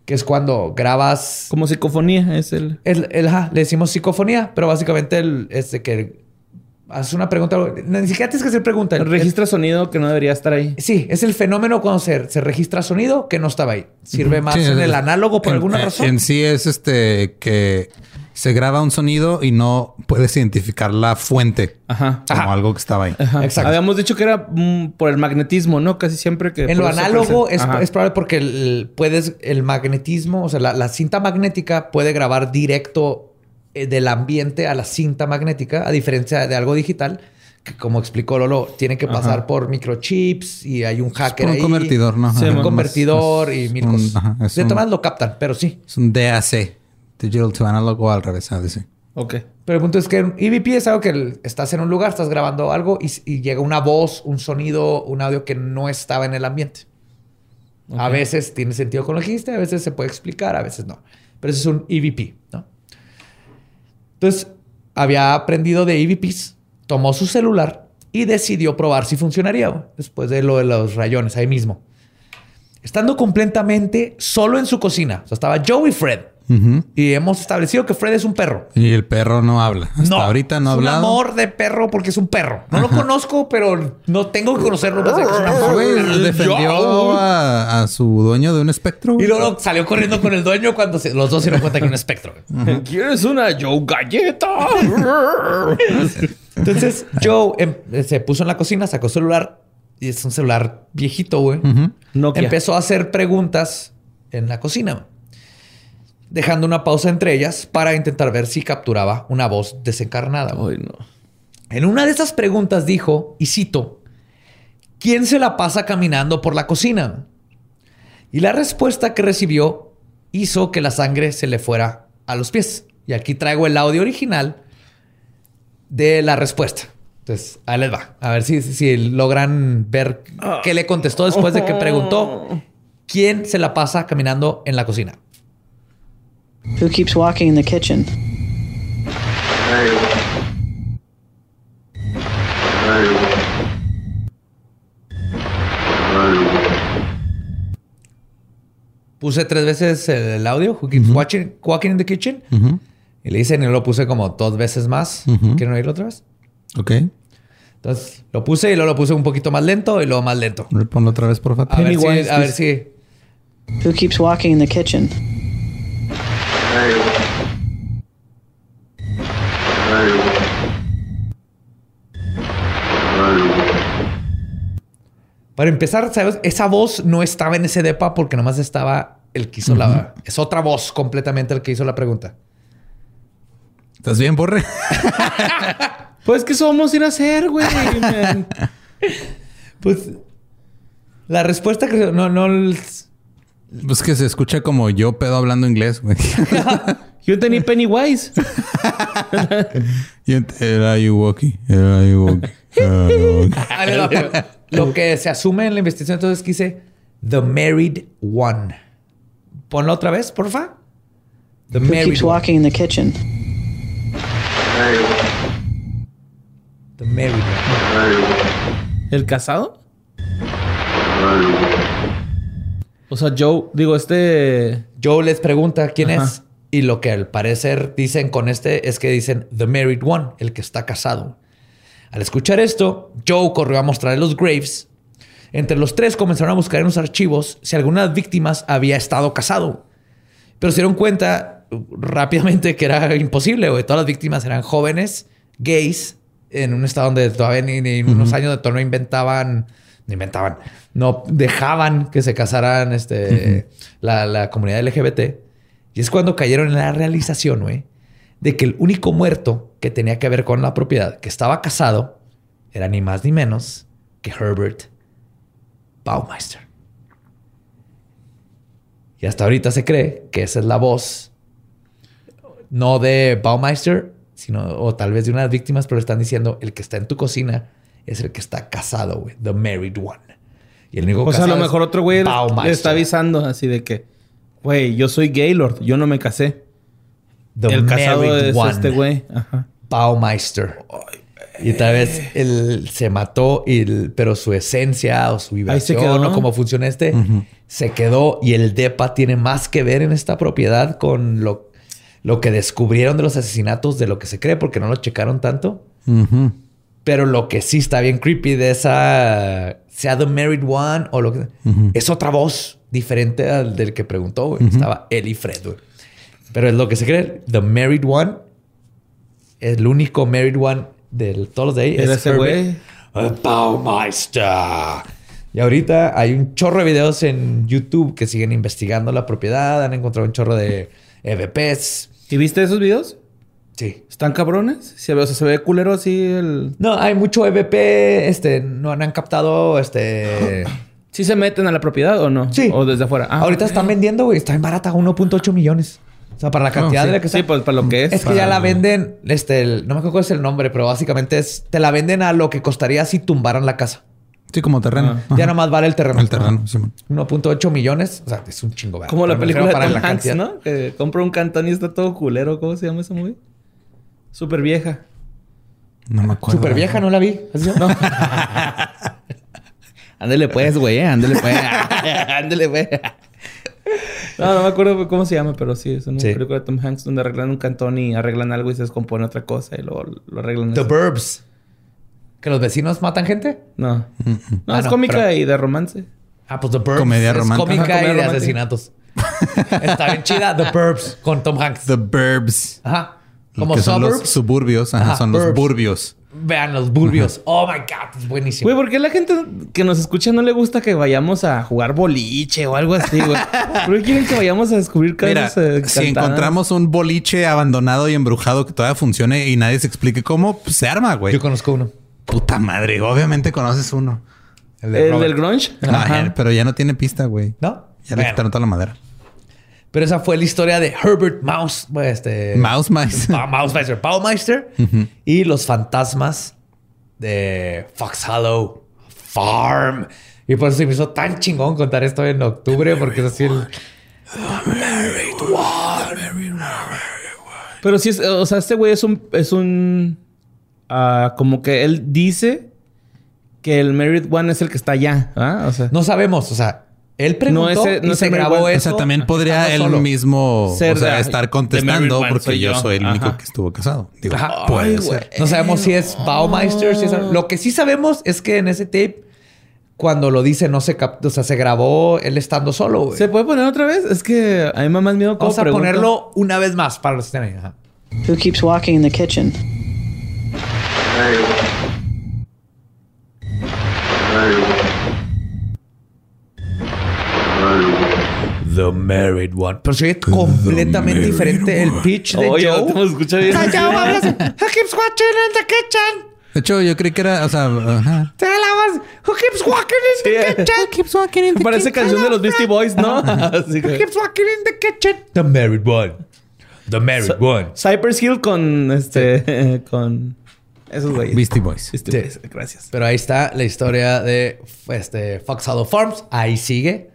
que es cuando grabas. Como psicofonía es el... El, el- ajá, le decimos psicofonía, pero básicamente el, este que hace una pregunta. Ni siquiera tienes que hacer pregunta. El- Registra sonido que no debería estar ahí. sí, es el fenómeno cuando se, se registra sonido que no estaba ahí. Sirve más Sí, en el análogo por en- alguna razón. En sí es este que se graba un sonido y no puedes identificar la fuente Ajá. como Ajá. algo que estaba ahí. Ajá. Exacto. Habíamos dicho que era mm, por el magnetismo, ¿no? Casi siempre que... En lo análogo es, es probable porque el, el- puedes, el magnetismo, o sea, la, la cinta magnética puede grabar directo eh, del ambiente a la cinta magnética, a diferencia de algo digital, que como explicó Lolo, tiene que pasar Ajá. por microchips y hay un hacker por un ahí. convertidor, ¿no? Sí, un más- convertidor es- y es mil un- cosas. ajá, es de todas lo captan, pero sí. Es un DAC. Digital to Analog o al revés. ah, dice. Ok. Pero el punto es que un EVP es algo que estás en un lugar, estás grabando algo y, y llega una voz, un sonido, un audio que no estaba en el ambiente. A veces tiene sentido con lo que dijiste, a veces se puede explicar, a veces no. Pero eso es un EVP, ¿no? Entonces, había aprendido de EVPs, tomó su celular y decidió probar si funcionaría después de lo de los rayones ahí mismo. Estando completamente solo en su cocina. Estaba Joe y Fred. Y hemos establecido que Fred es un perro. Y el perro no habla. Hasta ahorita no ha es un hablado. amor de perro porque es un perro. No lo conozco, pero no tengo que conocerlo. más de que es un amor. Güey, defendió a, a su dueño de un espectro. Y luego salió corriendo con el dueño cuando se- los dos se dieron cuenta que era un espectro. ¿Quieres una Joe Galleta? [laughs] Entonces Joe em- se puso en la cocina, sacó su celular y es un celular viejito, güey. Empezó a hacer preguntas en la cocina, güey, dejando una pausa entre ellas para intentar ver si capturaba una voz desencarnada. güey. Ay, no. En una de esas preguntas dijo, y cito, ¿quién se la pasa caminando por la cocina? Y la respuesta que recibió hizo que la sangre se le fuera a los pies. Y aquí traigo el audio original de la respuesta. Entonces, ahí les va. A ver si, si logran ver qué le contestó después de que preguntó quién se la pasa caminando en la cocina. Who keeps walking in the kitchen? puse tres veces el audio, Who Keeps watching, Walking in the Kitchen. Y le dicen, y lo puse como dos veces más. ¿Quieren oírlo otra vez? Ok. Entonces lo puse y luego lo puse un poquito más lento y luego más lento. Ponlo otra vez, por favor. A ver, si, a ver si. Who keeps walking in the kitchen? Para empezar, ¿sabes? Esa voz no estaba en ese depa porque nomás estaba el que hizo la... Es otra voz completamente el que hizo la pregunta. ¿Estás bien, Borre? [laughs] Pues que a ir a hacer, güey. [laughs] Pues la respuesta que no, no, Pues que se escucha como yo pedo hablando inglés, güey. [laughs] Yo tenía Pennywise. [laughs] Era you walking. Era pero [laughs] lo que se asume en la investigación entonces es que dice The Married One. Ponlo otra vez, porfa. The Who Married keeps One. walking in the kitchen? The Married One. ¿El casado? O sea, Joe, digo, este. Joe les pregunta quién Ajá. es. Y lo que al parecer dicen con este es que dicen The Married One, el que está casado. Al escuchar esto, Joe corrió a mostrarle los Graves. Entre los tres comenzaron a buscar en los archivos si alguna de las víctimas había estado casado. Pero se dieron cuenta uh, rápidamente que era imposible, güey. Todas las víctimas eran jóvenes, gays, en un estado donde todavía ni, unos años de todo no inventaban, no inventaban, no dejaban que se casaran este, la, la comunidad LGBT. Y es cuando cayeron en la realización, güey, de que el único muerto que tenía que ver con la propiedad, que estaba casado, era ni más ni menos que Herbert Baumeister. Y hasta ahorita se cree que esa es la voz, no de Baumeister, sino, o tal vez de unas víctimas, pero están diciendo el que está en tu cocina es el que está casado, güey, the married one. Y el único O sea, a lo mejor otro güey le- está avisando así de que, güey, yo soy Gaylord, yo no me casé. The el casado married es one. este güey. Ajá. Baumeister. Y tal vez él se mató, y el- pero su esencia o su vibración quedó, o ¿no? cómo funciona este, se quedó. Y el DEPA tiene más que ver en esta propiedad con lo, lo que descubrieron de los asesinatos, de lo que se cree, porque no lo checaron tanto. Ujú. Pero lo que sí está bien creepy de esa, sea The Married One o lo que es otra voz diferente al del que preguntó. güey. Estaba él y Fred. güey. Pero es lo que se cree. The Married One, el único Married One de todos los de ahí. Es ese güey. Baumeister. Y ahorita hay un chorro de videos en YouTube que siguen investigando la propiedad. Han encontrado un chorro de EVPs. ¿Y viste esos videos? Sí. ¿Están cabrones? Se ve, o sea, se ve culero así el... No, hay mucho EVP. Este, no han captado este. [gasps] ¿Sí se meten a la propiedad o no? Sí. O desde afuera. Ah, Ahorita están vendiendo, güey. Está en barata, 1.8 millones. O sea, para la cantidad sí. de la que está. Sí, pues para lo que es. Es que ya la venden, este, el- no me acuerdo cuál es el nombre, pero básicamente es, te la venden a lo que costaría si tumbaran la casa. Sí, como terreno. Ah. Ya nomás vale el terreno. El terreno, Simón. 1.8 millones, o sea, es un chingo. ¿verdad? Como la película de Tom para la Hanks, cantidad. ¿no? Que compra un cantón y está todo culero. ¿Cómo se llama esa movie? Súper vieja. No me acuerdo. Súper vieja, no la vi. ¿Así? No. [laughs] Ándele pues, güey. eh, Ándele pues. [laughs] Ándele pues. No, no me acuerdo cómo se llama, pero sí, es una Sí. película de Tom Hanks donde arreglan un cantón y arreglan algo y se descompone otra cosa y luego lo arreglan. The. Burbs. ¿Que los vecinos matan gente? No. No, Ah, es no, cómica pero- y de romance. Ah, pues The Burbs. Comedia es romántica. cómica Ajá, y de romántica. asesinatos. [laughs] Está bien chida. The Burbs con Tom Hanks. The Burbs. Ajá. Como que son los suburbios. Ajá, Ajá, son los burbios. Vean los burbios. Oh my God, es buenísimo. Güey, ¿por qué a la gente que nos escucha no le gusta que vayamos a jugar boliche o algo así, güey? [laughs] ¿Por qué quieren que vayamos a descubrir Mira, casas eh, si encontramos un boliche abandonado y embrujado que todavía funcione y nadie se explique cómo, pues se arma, güey. Yo conozco uno. Puta madre, obviamente conoces uno. El ¿El Robert. del grunge? No, ya- pero ya no tiene pista, güey. ¿No? Ya le Bueno, quitaron toda la madera. Pero esa fue la historia de Herbert Mouse. bueno, Este, Mouse Mice. Ba- Mausmeister. Baumeister. Y los fantasmas de Fox Hollow Farm. Y por eso se me hizo tan chingón contar esto en octubre, porque es así el. Pero sí es, o sea, este güey es un, es un, ah, como que él dice que el Married One es el que está allá, ¿ah? O sea, No sabemos, o sea, Él preguntó No, ese- no y se grabó eso. O sea, también podría él solo. mismo Ser o sea, estar contestando porque soy yo yo. soy el único Ajá. que estuvo casado. Digo, Ajá. puede Ay, ser. No sabemos si es Baumeister, si es... Lo que sí sabemos es que en ese tape, cuando lo dice, no se cap- o sea, se grabó él estando solo, güey. ¿Se puede poner otra vez? Es que a mí me da más miedo Vamos a pregunta. ponerlo una vez más para los que estén ahí. Ajá. Who keeps walking in the kitchen? The Married One. Pero se oye completamente diferente el pitch de Oye, Joe. ¿te me escucha bien? Joe habla así, Who keeps watching in the kitchen? De hecho, yo creí que era, o sea, ajá. Te la. Who keeps walking in the Sí. kitchen? keeps walking in Parece canción de los Beastie Boys, ¿no? [laughs] Así Who keeps walking in the kitchen? The Married One. The Married One. Cypress Hill con este [laughs] con esos güeyes. Beastie Boys. Beastie Boys, Gracias. Pero ahí está la historia de este, Fox Hollow Farms. Ahí sigue.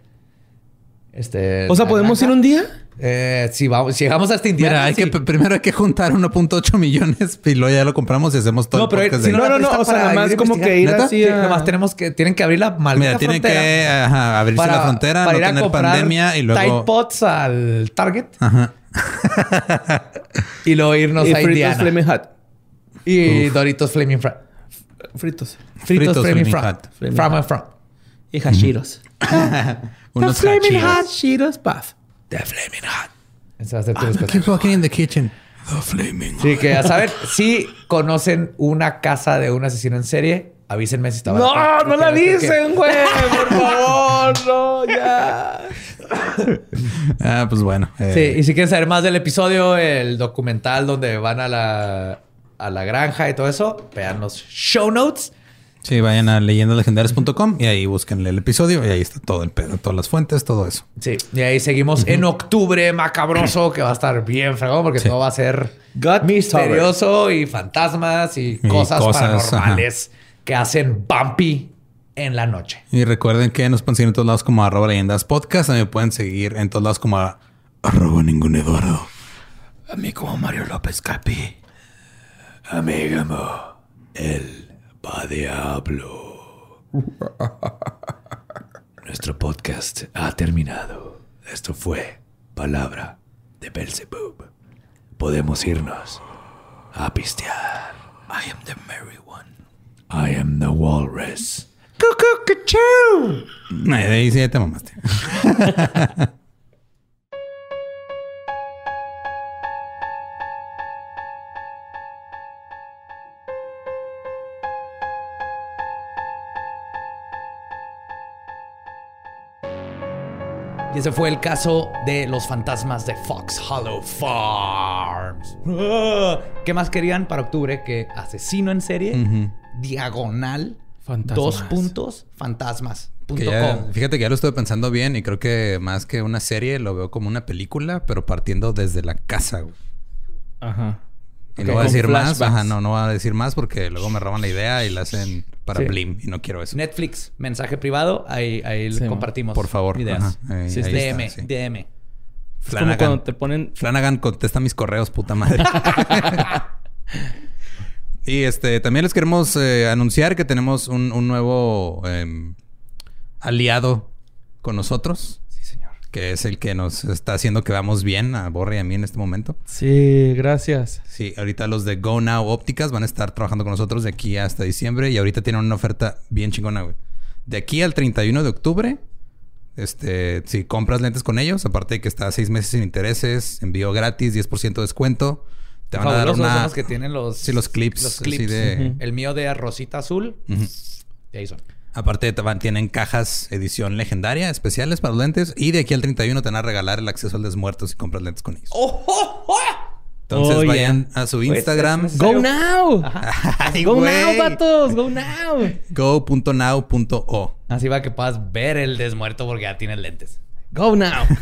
Este, O sea, ¿podemos ir un día? Eh, si, vamos, si llegamos hasta Indiana. Mira, hay sí. que, primero hay que juntar 1.8 millones y luego ya lo compramos y hacemos todo No, el pero podcast si de no. No, no, o sea, para nada más ir a como que ir ¿Neta? así Sí, a... nomás tenemos que, tienen que abrir la maldita Mira, tienen frontera que ajá, abrirse para- la frontera, para no ir a tener pandemia y Tide luego... Pods al Target Ajá. [laughs] y luego irnos y a fritos Indiana. Flaming Hot. y Doritos Flaming. Fritos. Fritos, Fritos Flaming. Hot. From and from. Y Hashiros. [laughs] [laughs] Unos Flaming. Hot Cheetos Puff. The Flaming Hot. Esa va a ser tu Ah, respuesta. keep walking in the kitchen. The flaming. Sí, que a saber, si conocen una casa de un asesino en serie, avísenme si está No, no la dicen, güey. Por favor, no, ya. [laughs] Ah, pues bueno. eh, Sí, y si quieren saber más del episodio, el documental donde van a la, a la granja y todo eso, vean los show notes. Sí, vayan a leyendaslegendarias.com y ahí búsquenle el episodio y ahí está todo el pedo, todas las fuentes, todo eso. Sí, y ahí seguimos en octubre macabroso, que va a estar bien fregón, porque Sí. todo va a ser God misterioso y fantasmas y, Y cosas, cosas, paranormales que hacen bumpy en la noche. Y recuerden que nos pueden seguir en todos lados como arroba leyendas podcast. También me pueden seguir en todos lados como a- arroba ningún Eduardo. A mí como Mario López Capi. Amígamo, el va diablo. [laughs] Nuestro podcast ha terminado. Esto fue Palabra de Belzebub. Podemos irnos a pistear. I am the merry one. I am the walrus. De ahí sí ya te mamaste. [laughs] Y ese fue el caso de los fantasmas de Fox Hollow Farms. Ah, ¿Qué más querían para octubre que asesino en serie, diagonal, Fantasmas. dos puntos, fantasmas. Ya- fíjate que ya lo estuve pensando bien y creo que más que una serie lo veo como una película, pero partiendo desde la casa. güey. Ajá. Y Ok, no voy a decir más. Ajá, no, no voy a decir más porque luego me roban la idea y la hacen para Sí. Blim y no quiero eso. Netflix, mensaje privado, ahí, ahí Sí, compartimos. Por favor. Ideas. Ajá, ahí- Sí, ahí DM, está, sí. DM. Es como Flanagan. cuando te ponen... Flanagan contesta mis correos, puta madre. [laughs] y este también les queremos eh, anunciar que tenemos un, un nuevo em, aliado con nosotros. Que es el que nos está haciendo que vamos bien a Borre y a mí en este momento. Sí, gracias. Sí, ahorita los de Go Now Ópticas van a estar trabajando con nosotros de aquí hasta diciembre y ahorita tienen una oferta bien chingona, güey. De aquí al 31 de octubre, este, si compras lentes con ellos, aparte de que está a seis meses sin intereses, envío gratis, 10% de descuento, te van a dar son una... los que tienen los... Sí, los clips, Los clips. de-. El mío de rosita azul. Ahí son. Aparte tienen cajas edición legendaria especiales para los lentes y de aquí al 31 te van a regalar el acceso al desmuerto si compras lentes con ellos. Entonces Oh, yeah. vayan a su Pues, Instagram. es Go now. Ay, Go now, vatos. Go now. Go.now.o. Así va que puedas ver el desmuerto porque ya tienes lentes. Go now. [laughs]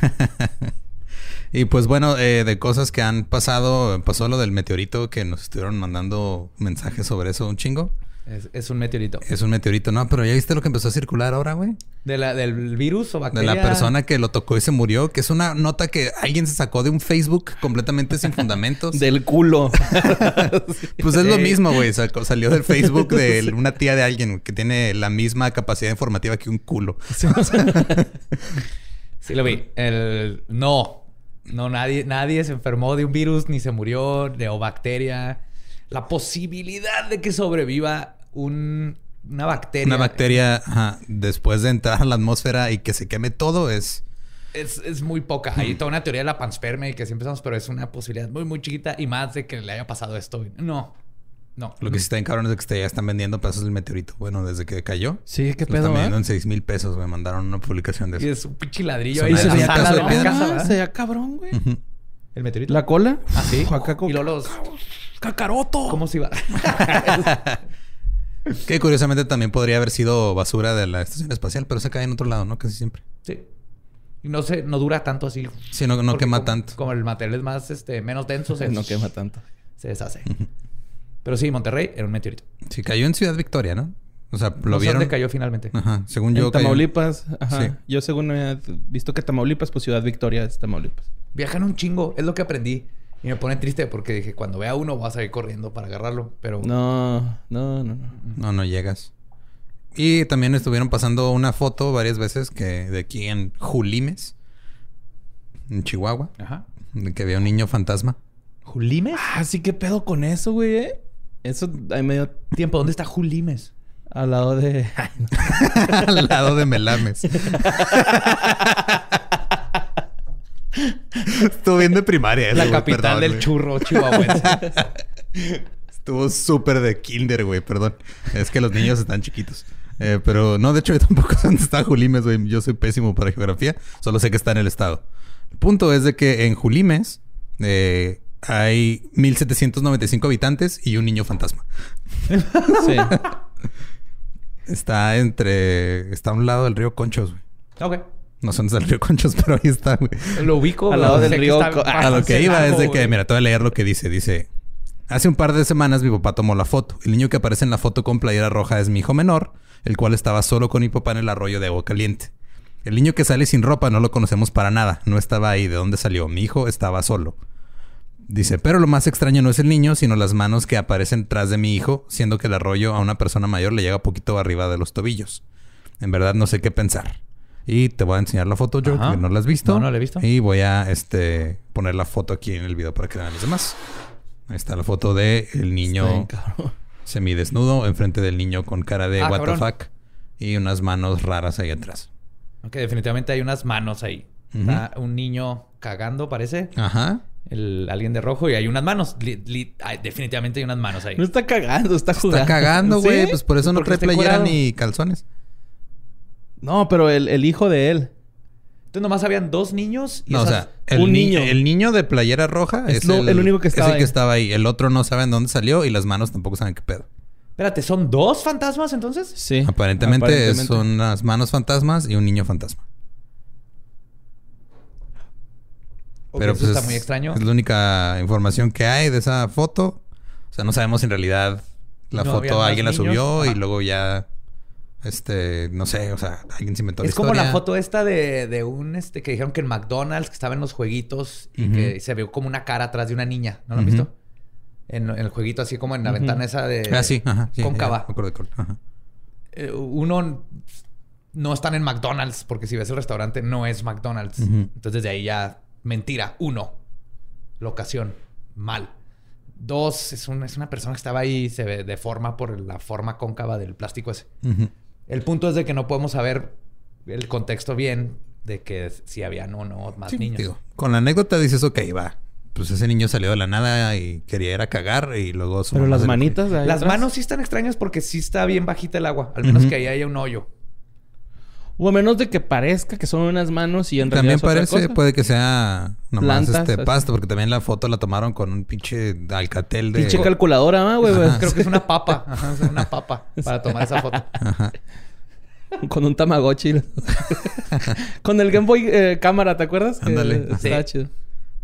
Y pues bueno, eh, de cosas que han pasado, pasó lo del meteorito que nos estuvieron mandando mensajes sobre eso un chingo. Es, es un meteorito. Es un meteorito, ¿no? Pero ya viste lo que empezó a circular ahora, güey. De la, ¿Del virus o De bacteria? la persona que lo tocó y se murió, que es una nota que alguien se sacó de un Facebook completamente sin fundamentos. [laughs] Del culo. [laughs] Pues es lo mismo, güey. Sacó- Salió del Facebook de [laughs] una tía de alguien que tiene la misma capacidad informativa que un culo. Sí, lo vi. El... No. No, nadie, nadie se enfermó de un virus ni se murió de o bacteria. La posibilidad de que sobreviva un, una bacteria. Una bacteria, ajá, después de entrar a la atmósfera y que se queme todo, es Es, es muy poca. Hay toda una teoría de la panspermia y que siempre empezamos, pero es una posibilidad muy, muy chiquita y más de que le haya pasado esto. No. No. lo que sí está en cabrón es que ya están vendiendo pedazos del meteorito. Bueno, desde que cayó. Sí, qué Lo pedo, están ¿eh? vendiendo en 6 mil pesos, me mandaron una publicación de Y eso. es un pinche ladrillo ahí una en la pedazo sala de de la piedra. casa, Ah, se veía cabrón, güey. Ujú. El meteorito. La cola. Ah, sí. Acá como- Y luego los... ¡Cacaroto! ¿Cómo se iba? [laughs] [laughs] Que curiosamente también podría haber sido basura de la estación espacial, pero se cae en otro lado, ¿no? Casi siempre. sí. Y no se, no dura tanto así. Sí, no, no quema como- tanto. Como el material es más, este, menos denso, [laughs] se, No quema tanto. se deshace. Pero sí, Monterrey era un meteorito. Sí, cayó en Ciudad Victoria, ¿no? O sea, lo no vieron. dónde cayó finalmente. Ajá, según yo. en cayó- Tamaulipas. Ajá. Sí. Yo según he visto que Tamaulipas, pues Ciudad Victoria es Tamaulipas. Viajan un chingo, es lo que aprendí. Y me pone triste porque dije, cuando vea uno voy a salir corriendo para agarrarlo. Pero No, no, no, no. No, no llegas. Y también estuvieron pasando una foto varias veces que de aquí en Julimes, en Chihuahua, Ajá. de que había un niño fantasma. ¿Julimes? Ah, sí, qué pedo con eso, güey, eh. Eso ahí medio Tiempo, ¿dónde está Julimes? al lado de. [laughs] al lado de Melames. [laughs] Estuvo bien de primaria. La capital perdón, del churro chihuahuense. [laughs] Estuvo súper de kinder, güey, perdón. Es que los niños están chiquitos. Eh, pero no, de hecho, yo tampoco sé dónde está Julimes, güey. Yo soy pésimo para geografía. Solo sé que está en el estado. El punto es de que en Julimes eh, hay 1795 habitantes y un niño fantasma. Sí. [laughs] Está entre. Está a un lado del río Conchos, güey. ok. No sé dónde está el río Conchos, [laughs] pero ahí está, güey. Lo ubico. Al lado del río A lo que iba es de que, mira, te voy a leer lo que dice. Dice: Hace un par de semanas mi papá tomó la foto. El niño que aparece en la foto con playera roja es mi hijo menor, el cual estaba solo con mi papá en el arroyo de agua caliente. El niño que sale sin ropa no lo conocemos para nada. No estaba ahí. ¿De dónde salió? Mi hijo estaba solo. Dice, pero lo más extraño no es el niño, sino las manos que aparecen tras de mi hijo, siendo que el arroyo a una persona mayor le llega poquito arriba de los tobillos. En verdad no sé qué pensar. Y te voy a enseñar la foto, yo, Ajá. que no la has visto. No, no la he visto. Y voy a este poner la foto aquí en el video para que vean los demás. Ahí está la foto de el niño bien, semidesnudo enfrente del niño con cara de Ah, what the cabrón. fuck y unas manos raras ahí atrás. Ok, definitivamente hay unas manos ahí. Está un niño cagando, parece. Ajá. El, alguien de rojo y hay unas manos. Li- li- hay- definitivamente hay unas manos ahí. No está cagando, está jugando. Está cagando, [laughs] güey. ¿Sí? Pues por eso no Porque trae playera ni calzones. No, pero el, el hijo de él. Entonces nomás habían dos niños y No, o esas- sea, el un niño. niño. el niño de playera roja Es es, lo- el único que es estaba el ahí. que estaba ahí. El otro no saben dónde salió y las manos tampoco saben qué pedo. Espérate, ¿son dos fantasmas entonces? Sí. Aparentemente, aparentemente. son unas manos fantasmas y un niño fantasma. Ok, Pero eso pues está es, muy extraño. Es la única información que hay de esa foto. O sea, no sabemos si en realidad la No había foto más alguien la niños. subió y luego ya. Este, no sé, o sea, alguien se inventó Es la como la foto esta de, de un este que dijeron que en McDonald's que estaba en los jueguitos y que se vio como una cara atrás de una niña. ¿No lo han visto? En, en el jueguito, así como en la ventana esa de. Ah, sí, ajá. Sí, cóncava. Ajá. Eh, uno no están en McDonald's, porque si ves el restaurante no es McDonald's. Entonces de ahí ya mentira. Uno, locación, mal. Dos, es, un- es una persona que estaba ahí y se ve- deforma por la forma cóncava del plástico ese. El punto es de que no podemos saber el contexto bien de que si habían o no más Sí, niños. digo, con la anécdota dices, ok, va. Pues ese niño salió de la nada y quería ir a cagar y luego su Pero las manitas de ahí Las atrás. manos sí están extrañas porque sí está bien bajita el agua. Al menos que ahí haya un hoyo. O a menos de que parezca que son unas manos y en También realidad otra parece, cosa. puede que sea nomás Plantas, este así. pasto, porque también la foto la tomaron con un pinche alcatel de. Pinche calculadora, ¿ah, güey. Creo que es una [laughs] papa. Ajá, es una papa para tomar esa foto. Ajá. Con un Tamagotchi. Con el Game Boy eh, cámara, ¿te acuerdas? Ándale. Sí. chido.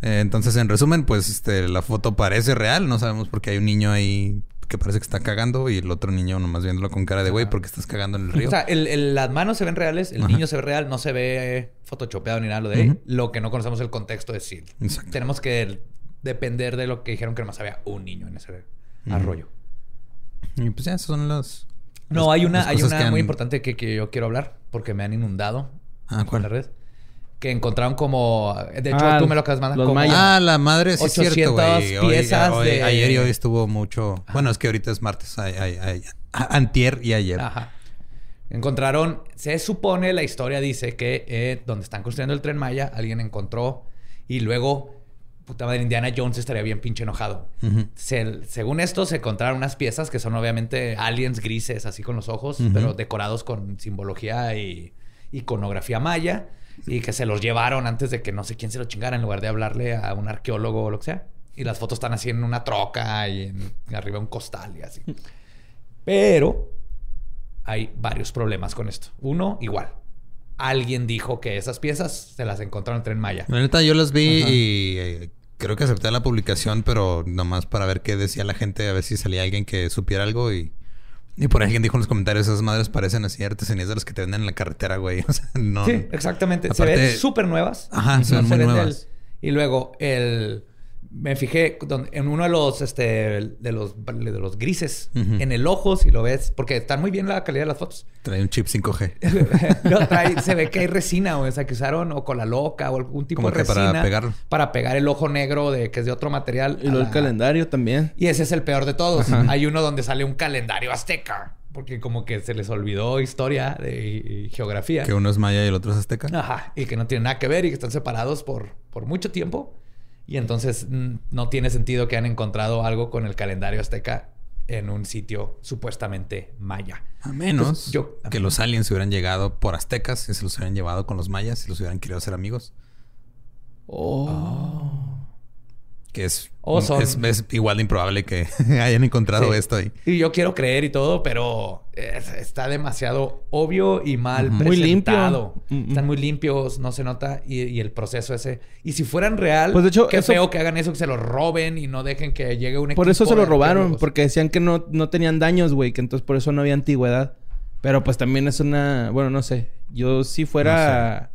Eh, entonces, en resumen, pues este, la foto parece real. No sabemos por qué hay un niño ahí que parece que está cagando y el otro niño nomás viéndolo con cara de güey, porque estás cagando en el río? O sea, el- el- las manos se ven reales, el Ajá. niño se ve real, no se ve photoshopeado ni nada lo de ahí. Lo que no conocemos el contexto es si Exacto. tenemos que depender de lo que dijeron que nomás había un niño en ese arroyo. Y pues ya, esas son las. No, las- hay una, hay una han- muy importante que, que yo quiero hablar porque me han inundado Ah, en la red. Que encontraron como. De hecho, Ah, tú me lo acabas de mandar. los como mayas. Ah, la madre, sí es cierto, 800 güey. Hoy- piezas hoy- de- Ayer y hoy estuvo mucho. Bueno, es que ahorita es martes. ay- ay- ay- a- Antier y ayer. Ajá. Encontraron, se supone, la historia dice que eh, donde están construyendo el tren Maya, alguien encontró y luego, puta madre, Indiana Jones estaría bien pinche enojado. Se- según esto, se encontraron unas piezas que son obviamente aliens grises, así con los ojos, pero decorados con simbología y iconografía maya, y que se los llevaron antes de que no sé quién se lo chingara, en lugar de hablarle a un arqueólogo o lo que sea. Y las fotos están así en una troca y en, arriba un costal y así. Pero hay varios problemas con esto. Uno, igual. Alguien dijo que esas piezas se las encontraron en el tren Maya. La neta, yo las vi y eh, creo que acepté la publicación, pero nomás para ver qué decía la gente, a ver si salía alguien que supiera algo y. Y por ahí alguien dijo en los comentarios, esas madres parecen así artesanías de las que te venden en la carretera, güey. [laughs] O sea, no. Sí, exactamente. se ven súper nuevas. Ajá, se ven muy del- nuevas. Y luego el me fijé en uno de los este de los de los grises en el ojo si lo ves porque están muy bien la calidad de las fotos. Trae un chip 5G. [laughs] No, trae- [laughs] se ve que hay resina, o sea, que usaron o cola loca o algún tipo Como de para resina pegarlo. para pegar el ojo negro de que es de otro material. Y el la- calendario también. Y ese es el peor de todos. Hay uno donde sale un calendario azteca. Porque como que se les olvidó historia de, y geografía. que uno es maya y el otro es azteca. Ajá. Y que no tienen nada que ver y que están separados por, por mucho tiempo. Y entonces mm, no tiene sentido que han encontrado algo con el calendario azteca en un sitio supuestamente maya. A menos Entonces, yo- que los aliens hubieran llegado por aztecas y se los hubieran llevado con los mayas y los hubieran querido hacer amigos. Que es, O son- es, es igual de improbable que [laughs] hayan encontrado Sí. esto ahí. Y yo quiero creer y todo, pero es- está demasiado obvio y mal. Muy presentado. limpio. Mm, mm. Están muy limpios, no se nota. Y, y el proceso ese. Y si fueran real, Pues, de hecho, qué eso- feo que hagan eso, que se lo roben y no dejen que llegue un Por eso equipo se lo robaron, porque decían que no, no tenían daños, güey, que entonces por eso no había antigüedad. Pero pues también es una, bueno, no sé. Yo si fuera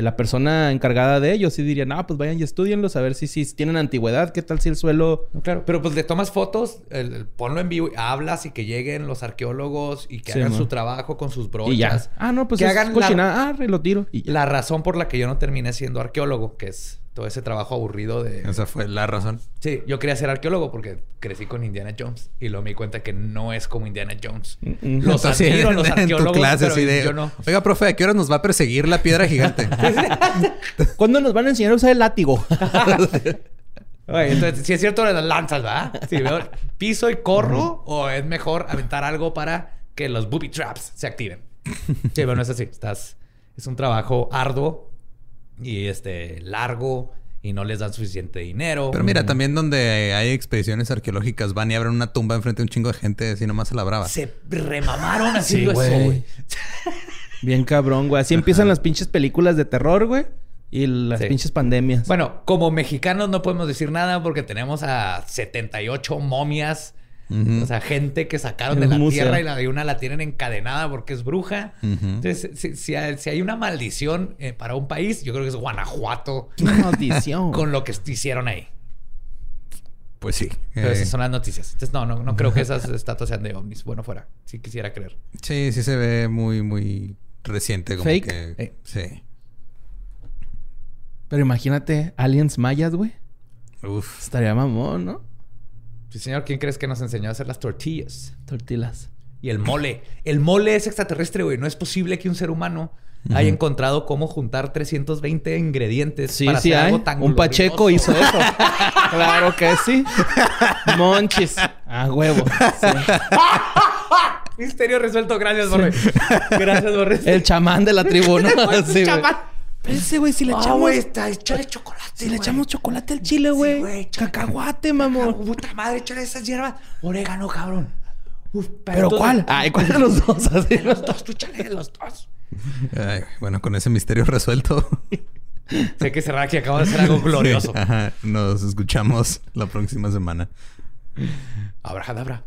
la persona encargada de ellos, sí diría, no, pues vayan y estudienlos a ver si, si tienen antigüedad, qué tal si el suelo... No, claro, pero pues le tomas fotos, el- el- ponlo en vivo, hablas y que lleguen los arqueólogos y que Sí, hagan man. su trabajo con sus brochas. Y ya. Ah, no, pues que es hagan la-. Ah, re, lo tiro. Y ya. La razón por la que yo no terminé siendo arqueólogo, que es todo ese trabajo aburrido de... Esa fue la razón. Sí, yo quería ser arqueólogo porque crecí con Indiana Jones y luego me di cuenta que no es como Indiana Jones. Mm. Los [laughs] Así admiro, los en tu arqueólogos, clase pero así de, yo no. Oiga, profe, ¿a qué hora nos va a perseguir la piedra gigante? [laughs] [laughs] ¿Cuándo nos van a enseñar a usar el látigo? Oye, entonces, si es cierto las lanzas, ¿verdad? Si veo piso y corro, o es mejor aventar algo para que los booby traps se activen. Sí, bueno, es así. Estás, es un trabajo arduo y este largo y no les dan suficiente dinero. Pero mira, también donde hay expediciones arqueológicas van y abren una tumba enfrente de un chingo de gente así nomás se la brava. se remamaron haciendo güey. eso, güey. Bien cabrón, güey. Así empiezan las pinches películas de terror, güey. Y las Sí. pinches pandemias. Bueno, como mexicanos no podemos decir nada porque tenemos a 78 momias. O sea, gente que sacaron de la museo. tierra y la de una la tienen encadenada porque es bruja. Entonces, si, si hay, si hay una maldición eh, para un país, yo creo que es Guanajuato ¡Qué maldición! [laughs] con lo que hicieron ahí. Pues sí. Pero Eh, esas son las noticias. Entonces, no, no, no creo que esas [laughs] estatuas sean de ovnis. Bueno, fuera. Si quisiera creer. sí, sí se ve muy, muy reciente. Como Fake. que... Eh. Sí. Pero imagínate, aliens mayas, güey. Uf. Estaría mamón, ¿no? Sí, señor, ¿quién crees que nos enseñó a hacer las tortillas? Tortillas. Y el mole. El mole es extraterrestre, güey. No es posible que un ser humano haya encontrado cómo juntar 320 ingredientes Sí, para sí hacer hay. algo tan Un Pacheco hizo eso. [laughs] claro que sí. Monchis. [laughs] A huevo. Sí. Misterio resuelto. Gracias, Borre. Gracias, Borre. El chamán de la tribuna. [laughs] Sí, Ese güey, si le Ah, echamos... güey, está, échale chocolate. si le echamos chocolate al chile, güey. Cacahuate, mamón. Puta madre, échale esas hierbas. Orégano, cabrón. Uf, ¿Pero entonces- cuál? Ay, ¿cuál de los dos? [laughs] Así. Los dos, tú échale los dos. Ay, bueno, con ese misterio resuelto. [laughs] Sé que cerrar aquí acabo de hacer algo glorioso. Sí, ajá. Nos escuchamos la próxima semana. Abrahadabra.